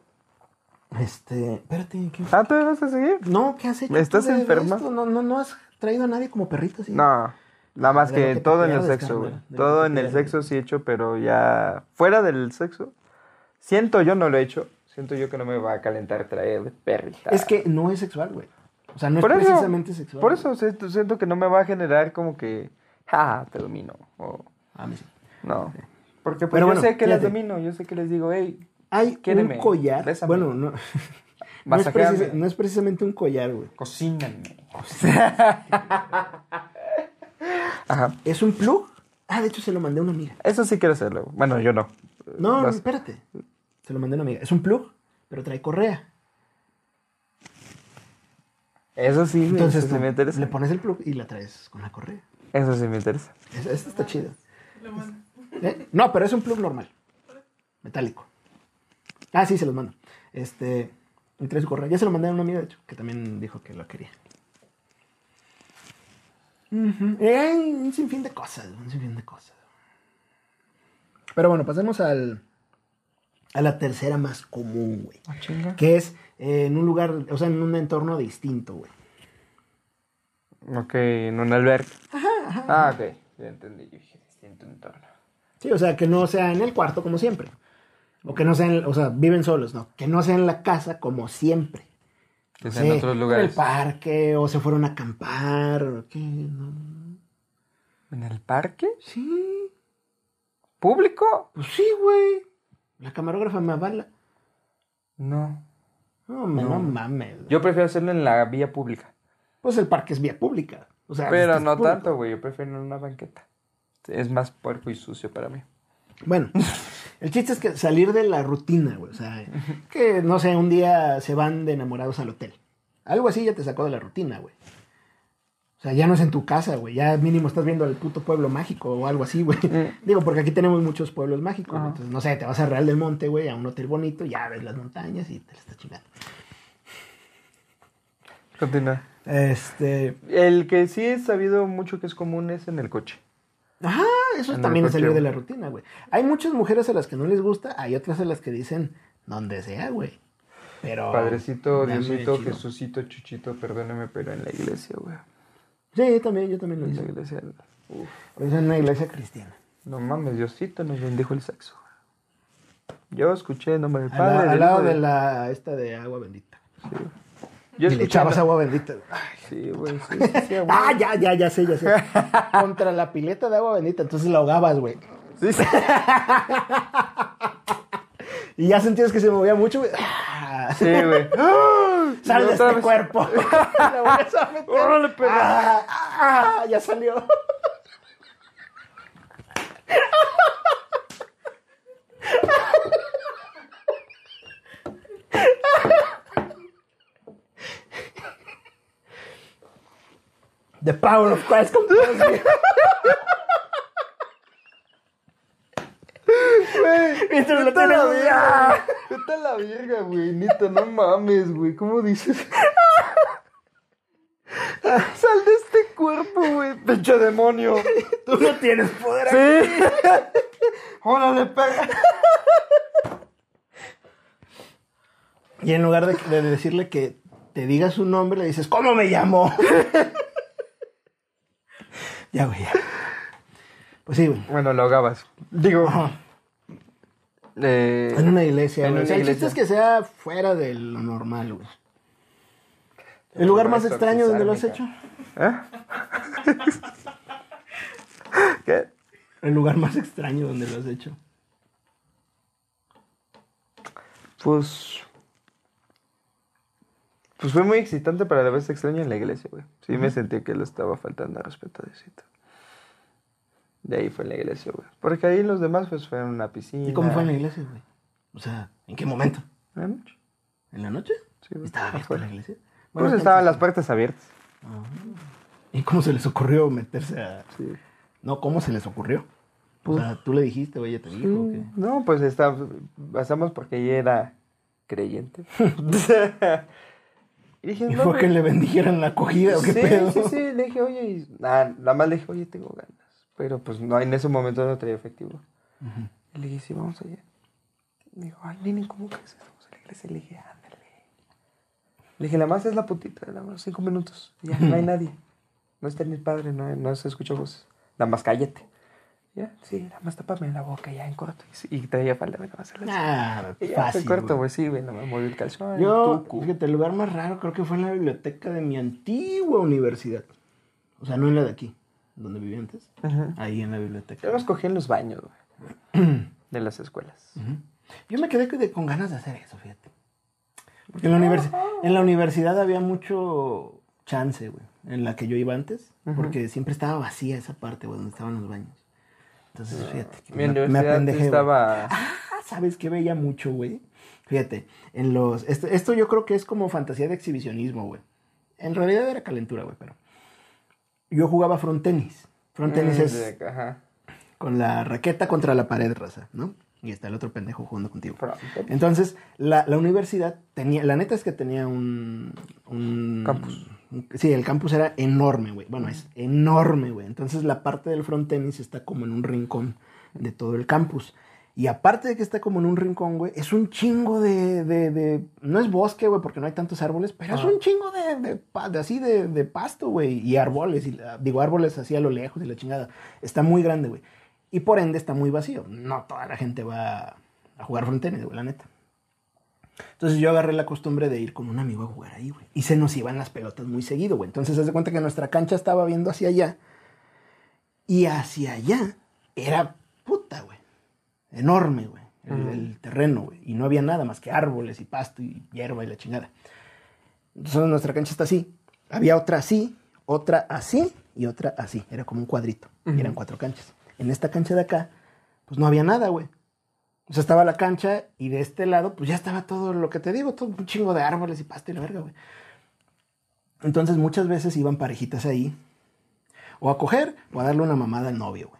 Este, espérate, ¿qué? Ah, ¿te vas a seguir? No, ¿qué has hecho? ¿Estás tú enferma? esto? No, no, no has traído a nadie como perrito, así. No, nada más lo que todo en el sexo, güey. Todo en el sexo sí he hecho, pero ya fuera del sexo, siento yo no lo he hecho. Siento yo que no me va a calentar traer perrita. Es que no es sexual, güey. O sea, no Por es eso, precisamente sexual. Por eso siento que no me va a generar como que, ja, te domino. O, A mí sí. no. Porque pues, Pero yo bueno, sé que les fíjate. domino, yo sé que les digo, hey, Hay un collar. bésame. Bueno, no. No es, precis- no es precisamente un collar, güey. cocíname. Ajá. Es un plug. Ah, de hecho se lo mandé a una amiga. Eso sí quiero hacerlo. Bueno, yo no. No, espérate. Se lo mandé a una amiga. Es un plug, pero trae correa. Eso sí, güey, Entonces eso sí me interesa. le pones el plug y la traes con la correa. Eso sí me interesa. Esta está chida. Lo mando. ¿Eh? No, pero es un plug normal. Metálico. Ah, sí, se los mando. Este. Trae su correa. Ya se lo mandé a una amiga, de hecho, que también dijo que lo quería. Ujú. Eh, un sinfín de cosas, un sinfín de cosas. Pero bueno, pasemos al, a la tercera más común, güey. Ah. Que es eh, en un lugar, o sea, en un entorno distinto, güey. Ok, en un albergue. Ah, ok. Ya entendí. Yo dije distinto entorno. Sí, o sea, que no sea en el cuarto como siempre. O que no sea, en, o sea, viven solos, no. Que no sea en la casa como siempre. Que No sea en otros En lugares. el parque, o se fueron a acampar, o qué. No. ¿En el parque? Sí, ¿Público? pues sí, güey. La camarógrafa me avala. No. No, me- no, mames. Yo prefiero hacerlo en la vía pública. Pues el parque es vía pública. O sea, Pero no público. tanto, güey. Yo prefiero una banqueta. Es más puerco y sucio para mí. Bueno, el chiste es que salir de la rutina, güey. O sea, que no sé, un día se van de enamorados al hotel. Algo así ya te sacó de la rutina, güey. O sea, ya no es en tu casa, güey. Ya mínimo estás viendo el puto pueblo mágico o algo así, güey. Digo, porque aquí tenemos muchos pueblos mágicos. Entonces, no sé, te vas a Real del Monte, güey, a un hotel bonito, ya ves las montañas y te la estás chingando. Continúa. Este. El que sí he sabido mucho que es común es en el coche. Ajá, eso En el también es salir de la rutina, güey. Hay muchas mujeres a las que no les gusta, hay otras a las que dicen donde sea, güey. Pero. Padrecito, Diosito. Jesucito, Chuchito, perdóname, pero en la iglesia, güey. Sí, también, yo también lo En la hice. iglesia. Uf. Es en una iglesia cristiana. No mames, Diosito nos bendijo el sexo. Yo escuché el nombre del Al, Padre. la- al del lado de la esta de agua bendita. Sí. Yo y le echabas agua bendita. Ay. Sí, güey, sí, sí, sí. Ah, ya, ya, ya sé, ya sé. Contra la pileta de agua bendita, entonces la ahogabas, güey. Sí, sí. Y ya sentías que se movía mucho, güey. Sí, güey. Sal de este vez. cuerpo. La vuelves a meter. Órale. Ah, ah, ya salió. The power of Christ compels me. Tienes la verga. Vete a la verga, güey. Neta, no mames, güey. ¿Cómo dices? Sal de este cuerpo, güey. Pinche demonio. Tú no tienes poder aquí. Sí. Órale, pega. Y en lugar de, de decirle que te diga su nombre, le dices, ¿cómo me llamo? ya, güey, ya. Pues Sí, güey. Bueno, lo ahogabas. Digo, eh, En una iglesia, en güey. una O sea, el chiste es que sea fuera de lo normal, güey. ¿El lugar más extraño donde lo has hecho? ¿Eh? ¿Qué? El lugar más extraño donde lo has hecho. Pues. Pues fue muy excitante, pero a la vez extraño en la iglesia, güey. Sí me sentí que le estaba faltando al respeto a Diosito. De ahí fue en la iglesia, güey. Porque ahí los demás, pues, fueron a una piscina. ¿Y cómo fue en la iglesia, güey? O sea, ¿en qué momento? ¿En la noche? ¿En la noche? Sí, güey. ¿Estaba abierta Afuera. la iglesia? Pues Bueno, estaban las puertas abiertas. ¿Y cómo se les ocurrió meterse a...? Sí. No, ¿cómo se les ocurrió? O Pues- sea, ¿tú le dijiste o ella te dijo o qué? No, pues está, pasamos porque ella era creyente. y dije, ¿Y no, fue güey. que le bendijeran la acogida o qué sí, pedo? Sí, sí, le dije, oye, y nada, nada más le dije, oye, tengo ganas. Pero pues no, en ese momento no traía efectivo. Y le dije, sí, vamos allá. Me dijo, ay, nene, ¿cómo crees? Vamos a la iglesia. Le dije, ándale. Le dije, nada más es la putita, nada más cinco minutos. Ya, no hay nadie. No está ni el padre, no, no se escucha voces. Nada más cállate. Ya, sí, nada más tápame la boca ya en corto. Y, y traía falda, nada más. Ah, Y ya, fácil, en corto, güey. güey, sí, güey, nada más moví el calzón. Yo, tucu. fíjate, el lugar más raro creo que fue en la biblioteca de mi antigua universidad. O sea, no en la de aquí, donde vivía antes. Ahí en la biblioteca. Yo los cogí en los baños, güey. De las escuelas. Yo me quedé con ganas de hacer eso, fíjate. Porque en la, universi- en la universidad había mucho chance, güey, en la que yo iba antes, porque siempre estaba vacía esa parte, güey, donde estaban los baños. Entonces, fíjate. que Mi me- me universidad apendejé, güey. estaba... Ah, ¿sabes qué veía mucho, güey? Fíjate, en los... Esto, esto yo creo que es como fantasía de exhibicionismo, güey. En realidad era calentura, güey, pero... Yo jugaba front tenis. Front tenis Mm, es Ajá. con la raqueta contra la pared, raza, ¿no? Y está el otro pendejo jugando contigo. Entonces, la, la universidad tenía, la neta es que tenía un... un Campus. Sí, el campus era enorme, güey. Bueno, es enorme, güey. Entonces, la parte del front tenis está como en un rincón de todo el campus. Y aparte de que está como en un rincón, güey, es un chingo de, de, de- No es bosque, güey, porque no hay tantos árboles, pero es un chingo de, de, así de, de pasto, güey. Y árboles, y, la- digo, árboles así a lo lejos y la chingada. Está muy grande, güey. Y por ende está muy vacío. No toda la gente va a jugar front tenis, güey, la neta. Entonces yo agarré la costumbre de ir con un amigo a jugar ahí, güey. Y se nos iban las pelotas muy seguido, güey. Entonces, haz de cuenta que nuestra cancha estaba viendo hacia allá. Y hacia allá era puta, güey. Enorme, güey. El, terreno, güey. Y no había nada más que árboles y pasto y hierba y la chingada. Entonces nuestra cancha está así. Había otra así, otra así y otra así. Era como un cuadrito. Y eran cuatro canchas. En esta cancha de acá, pues no había nada, güey. O sea, estaba la cancha y de este lado, pues ya estaba todo lo que te digo, todo un chingo de árboles y pasto y la verga, güey. Entonces muchas veces iban parejitas ahí, o a coger, o a darle una mamada al novio, güey.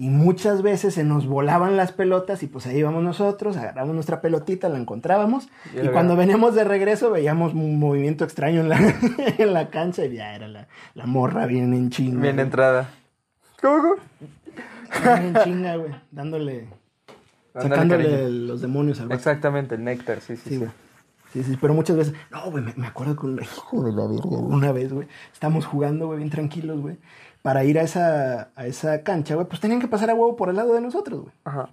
Y muchas veces se nos volaban las pelotas y pues ahí íbamos nosotros, agarramos nuestra pelotita, la encontrábamos. Y Y, cuando veníamos de regreso veíamos un movimiento extraño en la, en la cancha y ya era la, la morra bien en chinga. Bien güey. entrada. Bien en chinga, güey. Dándole sacándole los demonios al. Exactamente, el néctar, sí, sí, Sí, sí. güey. Sí, sí, pero muchas veces. No, güey, me, me acuerdo con un hijo de la verga, Una vez, güey, estamos jugando, güey, bien tranquilos, güey. Para ir a esa, a esa cancha, güey, pues tenían que pasar a huevo por el lado de nosotros, güey. Ajá.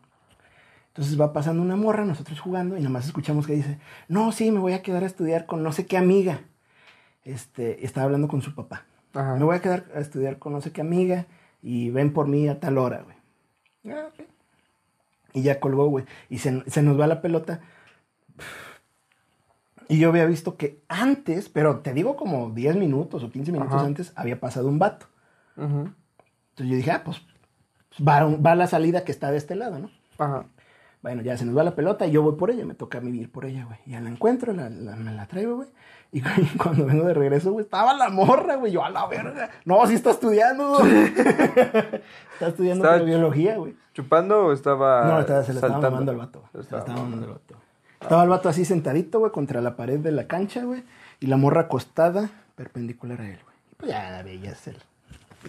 Entonces va pasando una morra, nosotros jugando, y nada más escuchamos que dice: No, sí, me voy a quedar a estudiar con no sé qué amiga. Este, estaba hablando con su papá. Ajá. Me voy a quedar a estudiar con no sé qué amiga, y ven por mí a tal hora, güey. Ah, ok. Y ya colgó, güey. Y se, se nos va la pelota. Y yo había visto que antes, pero te digo como 10 minutos o 15 minutos Ajá. antes, había pasado un vato. Ujú. Entonces yo dije, ah, pues va, va la salida que está de este lado, ¿no? Ajá. Bueno, ya se nos va la pelota y yo voy por ella, me toca a mí ir por ella, güey. Ya la encuentro, la, la- me la traigo, güey. Y cuando vengo de regreso, güey, estaba la morra, güey. Yo, a la verga. No, sí está estudiando. está estudiando pero biología, güey. ¿Chupando o estaba No, estaba, se le estaba saltando? mamando al vato. Se estaba mamando al vato. Estaba el vato así sentadito, güey, contra la pared de la cancha, güey. Y la morra acostada, perpendicular a él, güey. Y pues ya veías el...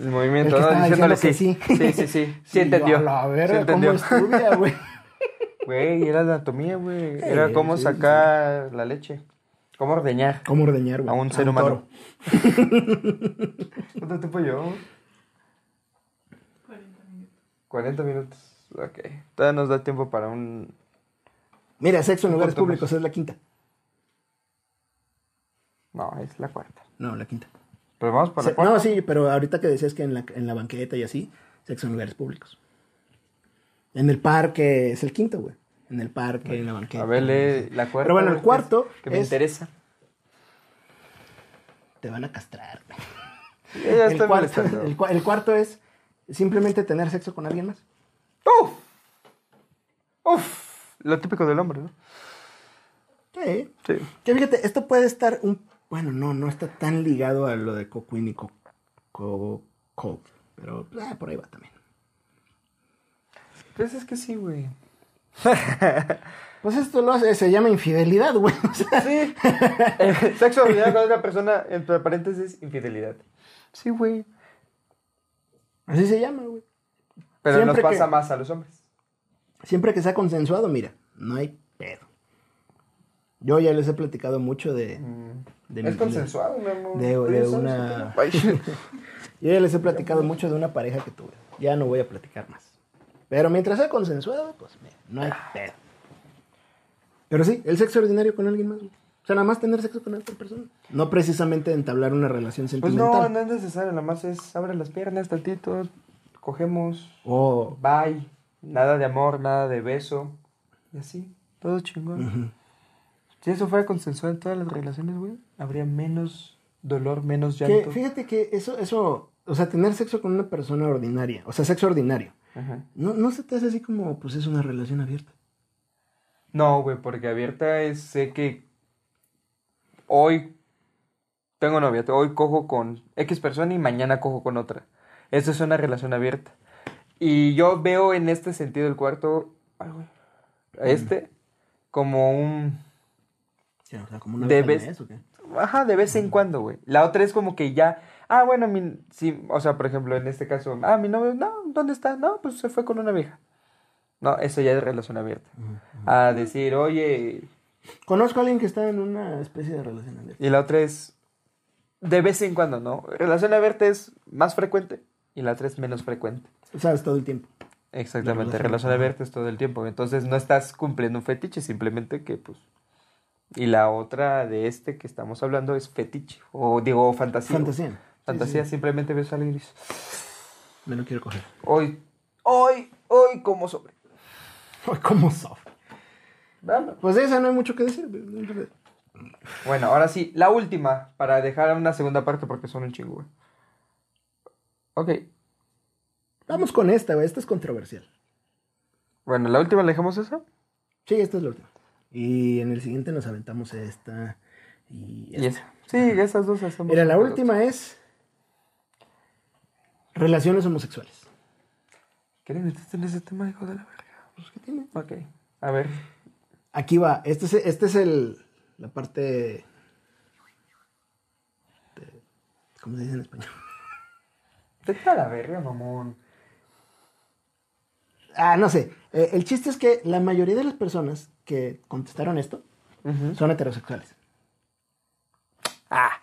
El movimiento, El que ¿no? estaba Diciéndole sí. Sí, sí, sí. Sí, yo, entendió. la Sí ¿cómo estudia, güey? Güey, era anatomía, güey. Era Sí, cómo sí, sacar la leche. Cómo ordeñar. ¿Cómo ordeñar, güey? A un ser humano. ¿Cuánto tiempo yo? 40 minutos. 40 minutos. Ok. Todavía nos da tiempo para un. Mira, sexo en lugares públicos es la quinta. No, es la cuarta. No, la quinta. Pero vamos para Se- la cuarta. no, sí, pero ahorita que decías que en la, en la banqueta y así, sexo en lugares públicos. En el parque es el quinto, güey. En el parque, en la banqueta. A ver, lee la cuarta. Pero bueno, el cuarto Que me es- interesa. Te van a castrar. güey. El cuarto, el el cuarto es simplemente tener sexo con alguien más. ¡Uf! ¡Uf! Lo típico del hombre, ¿no? Sí. Sí. Que fíjate, esto puede estar un... Bueno, no, no está tan ligado a lo de Coqueen y Co... Co... Co- pero ah, por ahí va también. Pues es que sí, güey. Pues esto lo hace, se llama infidelidad, güey. O sea, Sí. Eh, sexo ordinario con otra persona, entre paréntesis, infidelidad. Sí, güey. Así se llama, güey. Pero Siempre nos pasa que- más a los hombres. Siempre que sea consensuado, mira, no hay pedo. Yo ya les he platicado mucho de... de mi- es consensuado, mi amor. de- de Oye, ¿sabes una-. Yo ya les he platicado mucho de una pareja que tuve. Ya no voy a platicar más. Pero mientras sea consensuado, pues mira, no hay pedo. Pero sí, el sexo ordinario con alguien más. güey. O sea, nada más tener sexo con otra persona. No precisamente entablar una relación Pues sentimental. no, no es necesario, nada más es abre las piernas tantito, cogemos, O bye, nada de amor, nada de beso, y así, todo chingón. Si eso fuera consensuado en todas las relaciones, güey, habría menos dolor, menos Que, llanto. fíjate que eso, eso, o sea, tener sexo con una persona ordinaria, o sea, sexo ordinario, Ajá. no, no se te hace así como, pues es una relación abierta. No, güey, porque abierta es, sé que hoy tengo novia, hoy cojo con X persona y mañana cojo con otra. Esa es una relación abierta. Y yo veo en este sentido el cuarto, a este, como un, Sí, o sea, como una Debes- vez ¿o qué? ajá, de vez en cuando, güey. La otra es como que ya, ah, bueno, mi, sí, o sea, por ejemplo, en este caso, ah, mi novio, no, ¿dónde está? No, pues se fue con una vieja. No, eso ya es relación abierta. A decir, oye, Conozco a alguien que está en una especie de relación abierta. Y la otra es de vez en cuando, ¿no? Relación abierta es más frecuente y la otra es menos frecuente. O sea, es todo el tiempo. Exactamente, relación- relación abierta es todo el tiempo. Entonces no estás cumpliendo un fetiche, simplemente que pues... Y la otra de este que estamos hablando es fetiche, o digo fantasía. Fantasía. Fantasía, simplemente ves a alguien y dices, Me lo quiero coger. hoy, hoy, hoy como sobre. Ay, ¿Cómo soft? Pues de esa no hay mucho que decir. Bueno, ahora sí, la última, para dejar una segunda parte porque son un chingo, güey. Ok, Vamos con esta, güey. Esta es controversial. bueno, la última, ¿le dejamos esa? Sí, esta es la última. Y en el siguiente nos aventamos esta y esta. Y esa. Sí, esas dos estamos Mira, la última es relaciones homosexuales. ¿Qué le metiste en ese tema, hijo de la verga? Pues, ¿qué tiene? Ok, a ver. Aquí va. Este es, este es el, la parte... de- ¿Cómo se dice en español? Vete a la verga, mamón. Ah, no sé. Eh, el chiste es que la mayoría de las personas que contestaron esto son heterosexuales. Ah.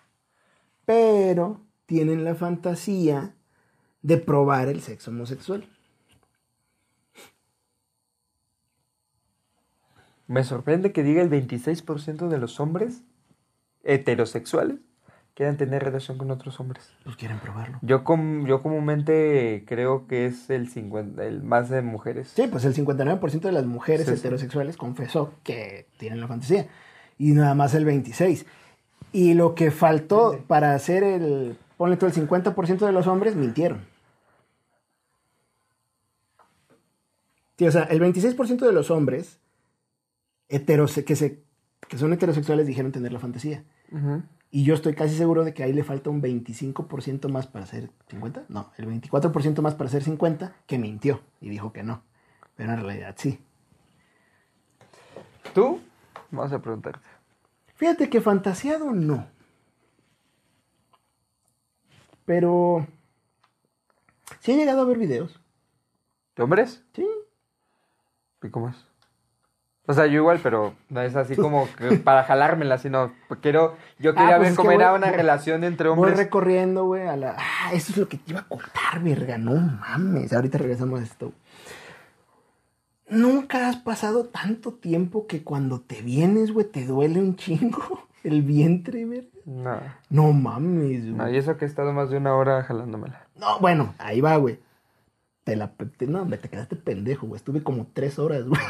Pero tienen la fantasía de probar el sexo homosexual. Me sorprende que diga el 26% de los hombres heterosexuales quieran tener relación con otros hombres. Pues quieren probarlo. Yo, com- yo comúnmente creo que es el 50, el más de mujeres. Sí, pues el 59% de las mujeres Sí, sí. heterosexuales confesó que tienen la fantasía. Y nada más el 26%. Y lo que faltó para hacer el, ponle tú el 50% de los hombres, mintieron. Sí, o sea, el 26% de los hombres heterose que, se, que son heterosexuales dijeron tener la fantasía. Y yo estoy casi seguro de que ahí le falta un 25% más para ser 50. No, el 24% más para ser 50 que mintió y dijo que no. Pero en realidad sí. ¿Tú? Vamos a preguntarte. Fíjate que fantaseado no. Pero... Sí he llegado a ver videos. ¿De hombres? Sí. ¿Y cómo es? O sea, yo igual, pero no es así como que para jalármela, sino quiero, yo Ah, quería pues ver es que cómo voy- era una voy- relación entre Voy hombres. recorriendo, güey, a la... Ah, eso es lo que te iba a contar, verga. No mames. Ahorita regresamos a esto. Nunca has pasado tanto tiempo que cuando te vienes, güey, te duele un chingo el vientre, verga. No, No mames, güey. no, y eso que he estado más de una hora jalándomela. No, bueno, ahí va, güey. Te la... te- no, hombre, te quedaste pendejo, güey. Estuve como tres horas, güey.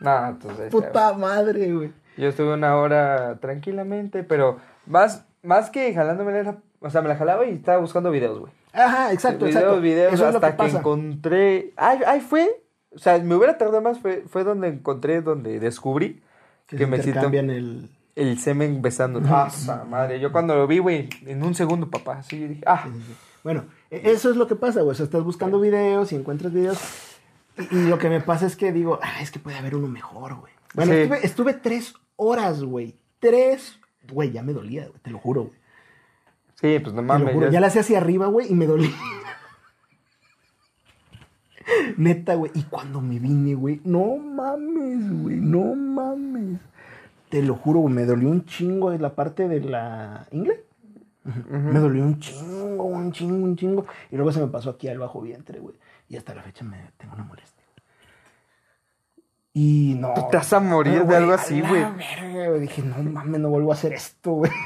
No, entonces. Puta madre, güey. Yo estuve una hora tranquilamente, pero más, más que jalándomela era. O sea, me la jalaba y estaba buscando videos, güey. Ajá, exacto, videos, exacto. videos, Eso es lo hasta que que, pasa. encontré. Ay, ay, fue. O sea, me hubiera tardado más, fue, fue donde encontré, donde descubrí Que, que, me siento intercambian el... el semen besando. Ah, madre. Yo cuando lo vi, güey, en un segundo, papá, así dije, ah, Bueno, e- eso es lo que pasa, güey. O sea, estás buscando videos y encuentras videos. Y, y lo que me pasa es que digo, ah, es que puede haber uno mejor, güey. Bueno, Sí. estuve, estuve tres horas, güey. Tres. Güey, ya me dolía, güey. Te lo juro, güey. sí, pues no Te mames. lo juro. ya- Ya la hacía hacia arriba, güey, y me dolía. Neta, güey. Y cuando me vine, güey, no mames, güey. No mames. Te lo juro, güey. Me dolió un chingo de la parte de la ingle. Me dolió un chingo, un chingo, un chingo. Y luego se me pasó aquí al bajo vientre, güey. Y hasta la fecha me tengo una molestia. Y no. Tú te vas a morir de algo así, güey. Dije, no mames, no vuelvo a hacer esto, güey.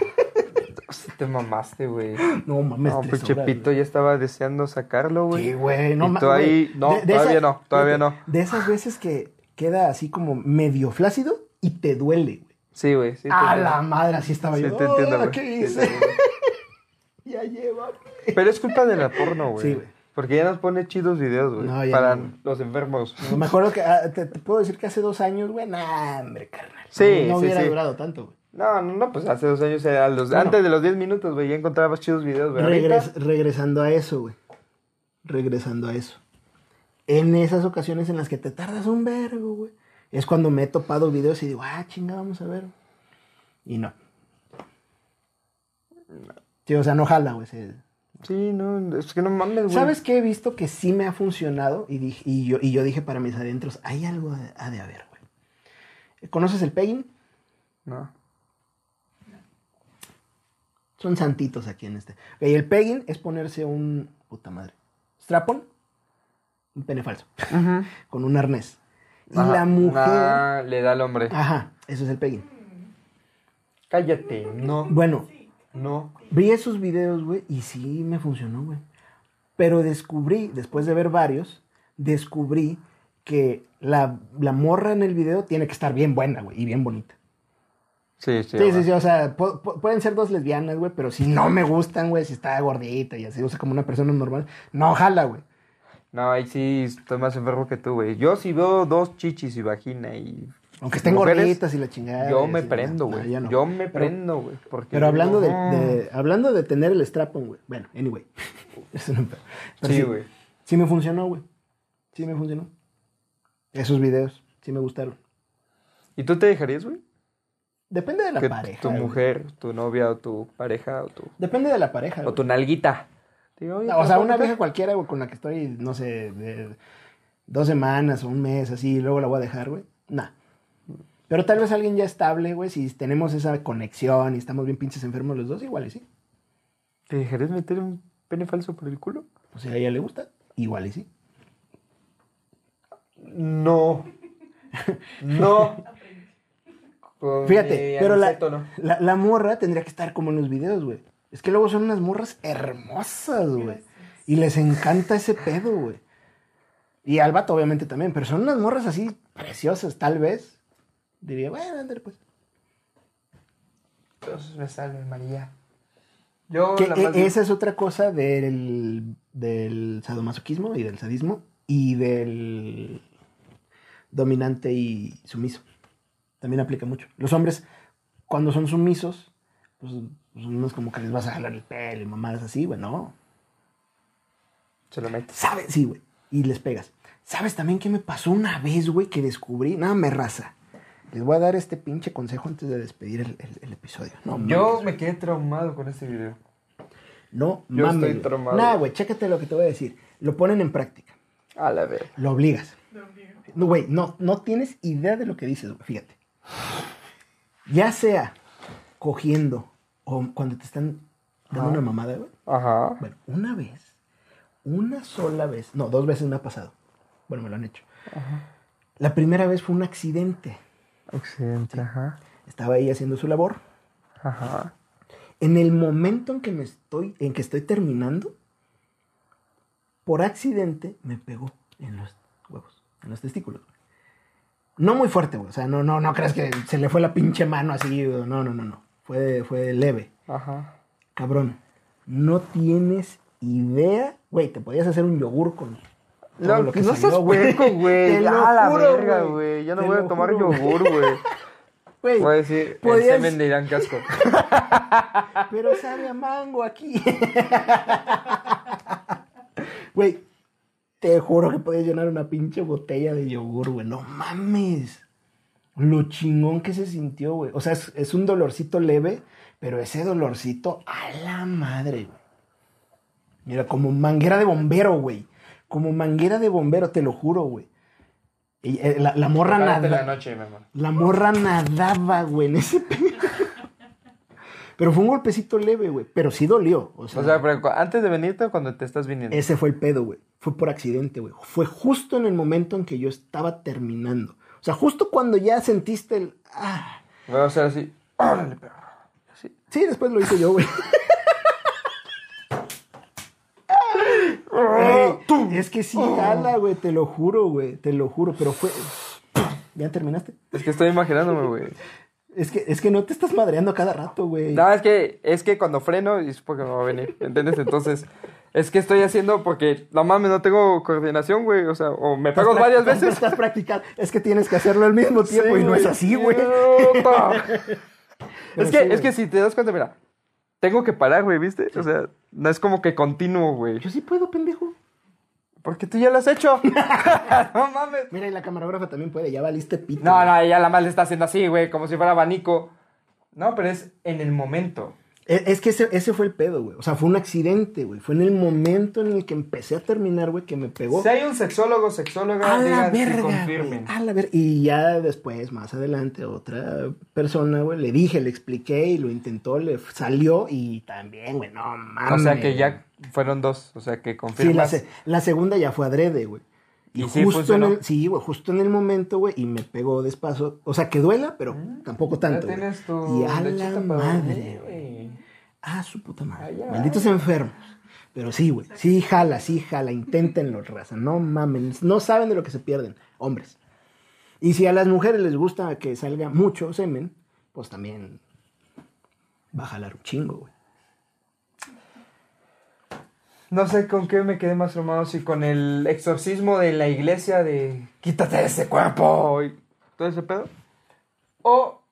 Te mamaste, güey. No mames, No, pues Chepito ya estaba deseando sacarlo, güey. Sí, güey, no Y ma- tú ahí- güey. no, todavía no, todavía no. De esas veces que queda así como medio flácido y te duele, güey. Sí, güey. Sí, A entiendo. la madre, así estaba Sí, yo. te entiendo, "Ah. ¿Qué hice? ya lleva. Pero es culpa de la porno, güey. Sí, güey. Porque ya nos pone chidos videos, güey. No, ya para no, los enfermos. Me acuerdo que ah, te, te puedo decir que hace dos años, güey, nah, hombre, carnal. Sí, no, no sí, hubiera sí. durado tanto, güey. No, no, no, pues hace dos años era los, Bueno. antes de los 10 minutos, güey, ya encontrabas chidos videos, güey. Regres- regresando a eso, güey. Regresando a eso. En esas ocasiones en las que te tardas un vergo, güey. Es cuando me he topado videos y digo, ah, chinga, vamos a ver. Y no. Sí, o sea, no jala, güey. se- Sí, no, es que no mames, güey. ¿Sabes qué he visto que sí me ha funcionado? Y, dije, y, yo, y yo dije para mis adentros, hay algo de- ha de haber, güey. ¿Conoces el pegging? No. Son santitos aquí en este. Ok, el pegging es ponerse un. Puta madre. Strapon. Un pene falso. Con un arnés. Y la mujer. Ah, le da al hombre. Ajá, eso es el pegging. Cállate, no, Bueno, no. vi esos videos, güey, y sí me funcionó, güey. Pero descubrí, después de ver varios, descubrí que la, la morra en el video tiene que estar bien buena, güey, y bien bonita. Sí, sí. Sí, sí, sí, o sea, pu- pu- pueden ser dos lesbianas, güey, pero si no me gustan, güey, si está gordita y así, o sea, como una persona normal, no jala, güey. No, ahí sí estoy más enfermo que tú, güey. Yo si veo dos chichis y vagina y... Aunque estén gorditas y la chingada. Yo me prendo, güey. no. Yo me prendo, güey. Pero hablando de, no. de- hablando de tener el strapon, güey. Bueno, anyway. Sí, güey. Sí me funcionó, güey. Sí me funcionó. Esos videos, sí me gustaron. ¿Y tú te dejarías, güey? Depende de la Que pareja. tu güey. mujer, tu novia o tu pareja o tu... Depende de la pareja. O güey. tu nalguita. Digo, O sea, ¿te una vieja cualquiera, güey, con la que estoy, no sé, de dos semanas o un mes, así, y luego la voy a dejar, güey. Nah. Pero tal vez alguien ya estable, güey, si tenemos esa conexión y estamos bien pinches enfermos los dos, igual y sí. ¿Te dejarías meter un pene falso por el culo? O sea, a ella le gusta, igual y sí. No. No. Con Fíjate, pero la, la, la morra tendría que estar como en los videos, güey. Es que luego son unas morras hermosas, güey. Y les encanta ese pedo, güey. Y al vato, obviamente, también. Pero son unas morras así preciosas, tal vez. Diría, bueno, pues. Dios me salve, María. Yo, Que la e- más esa es otra cosa del, del sadomasoquismo y del sadismo y del dominante y sumiso. También aplica mucho. Los hombres, cuando son sumisos, pues, pues no es como que les vas a jalar el pelo y mamadas así, güey, no. Se lo metes. ¿Sabes? Sí, güey. Y les pegas. ¿Sabes también qué me pasó una vez, güey, que descubrí? Nada, me raza. Les voy a dar este pinche consejo antes de despedir el, el- el episodio. No, Yo mames. me quedé traumado con este video. No Yo mames. estoy traumado. Nah, güey, chécate lo que te voy a decir. Lo ponen en práctica. A la vez. Lo obligas. Lo obligo. No, güey, no, no tienes idea de lo que dices, güey. Fíjate. Ya sea cogiendo o cuando te están dando Ajá. una mamada, güey. Ajá. Bueno, una vez, una sola vez, no, dos veces me ha pasado. Bueno, me lo han hecho. La primera vez fue un accidente. Accidente, ajá. Estaba ahí haciendo su labor. Ajá. En el momento en que me estoy, en que estoy terminando, por accidente me pegó en los huevos, en los testículos. No muy fuerte, güey. O sea, no, no, no creas que se le fue la pinche mano así. No, no, no, no. Fue, fue leve. Ajá. Cabrón, no tienes idea. Güey, te podías hacer un yogur con. Todo No, lo que no salió, seas hueco, güey. Te Ya lo la juro, verga, güey. Ya no Te voy a tomar juro, yogur, güey. Güey, Voy a decir, el podías- semen de Irán Casco. Pero sabe a mango aquí. Güey, te juro que podías llenar una pinche botella de yogur, güey. No mames. Lo chingón que se sintió, güey. O sea, es, es un dolorcito leve, pero ese dolorcito a la madre, güey. Mira, como manguera de bombero, güey. Como manguera de bombero, te lo juro, güey. Y, eh, la, la morra Prepárate nada. la noche, mi amor. La morra nadaba, güey, en ese pedo. Pero fue un golpecito leve, güey. Pero sí dolió. O sea, O sea, pero antes de venirte o cuando te estás viniendo. ese fue el pedo, güey. Fue por accidente, güey. Fue justo en el momento en que yo estaba terminando. O sea, justo cuando ya sentiste el. Ah. Voy a hacer así. Órale, perro. Así. Sí, después lo hice yo, güey. Güey, es que sí jala, güey, te lo juro, güey, te lo juro, pero fue... ¿Ya terminaste? Es que estoy imaginándome, güey. Es que, es que no te estás madreando cada rato, güey. No, es que, es que cuando freno es porque me va a venir, ¿entiendes? Entonces, es que estoy haciendo porque, no mames, no tengo coordinación, güey. O sea, o me pego varias veces. Estás practicando. Es que tienes que hacerlo al mismo tiempo Sí, y no es así, güey. Es que, sí, es que si te das cuenta, mira, tengo que parar, güey, ¿viste? O sea, no es como que continuo, güey. Yo sí puedo, pendejo. Porque tú ya lo has hecho. no mames. Mira, y la camarógrafa también puede. Ya valiste pito. No, no, ella la más le está haciendo así, güey, como si fuera abanico. No, pero es en el momento. Es, es que ese, ese fue el pedo, güey. O sea, fue un accidente, güey. Fue en el momento en el que empecé a terminar, güey, que me pegó. Si hay un sexólogo, sexóloga, A la digan verga, confirmen. güey, A la verga. Y ya después, más adelante, otra persona, güey, le dije, le expliqué y lo intentó, le salió y también, güey, no mames. O sea que ya fueron dos, o sea que Sí, la, confirmas. se- la segunda ya fue adrede, güey. Y, ¿Y sí justo en el, sí, güey, justo en el momento, güey, y me pegó despacio. O sea, que duela, pero tampoco tanto. Ya güey. tienes tu Y a la madre, güey. Ah, su puta madre. Malditos enfermos. Pero sí, güey. Sí, jala, sí, jala. Inténtenlo, raza. No mamen. No saben de lo que se pierden. Hombres. Y si a las mujeres les gusta que salga mucho semen, pues también va a jalar un chingo, güey. No sé con qué me quedé más traumado, si con el exorcismo de la iglesia de quítate de ese cuerpo y todo ese pedo. O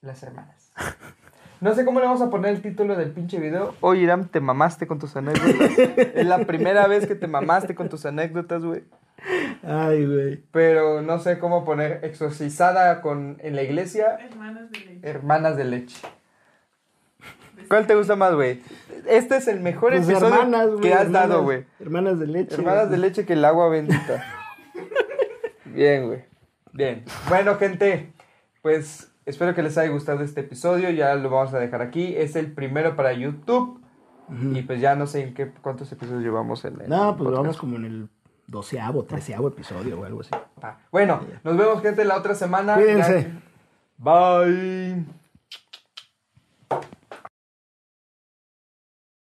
las hermanas. No sé cómo le vamos a poner el título del pinche video. Oye, Irán, te mamaste con tus anécdotas. es la primera vez que te mamaste con tus anécdotas, güey. Ay, güey. Pero no sé cómo poner exorcizada con en la iglesia, Hermanas de leche. hermanas de leche. ¿Cuál te gusta más, güey? Este es el mejor Pues episodio hermanas, que has hermanas- dado, güey. Hermanas de leche. Hermanas de leche que el agua bendita. Bien, güey. Bien. Bueno, gente, pues espero que les haya gustado este episodio. Ya lo vamos a dejar aquí. Es el primero para YouTube. Y pues ya no sé en qué cuántos episodios llevamos en el No, pues vamos como en el doceavo, treceavo episodio o algo así. Bueno, nos vemos, gente, la otra semana. Cuídense. Bye.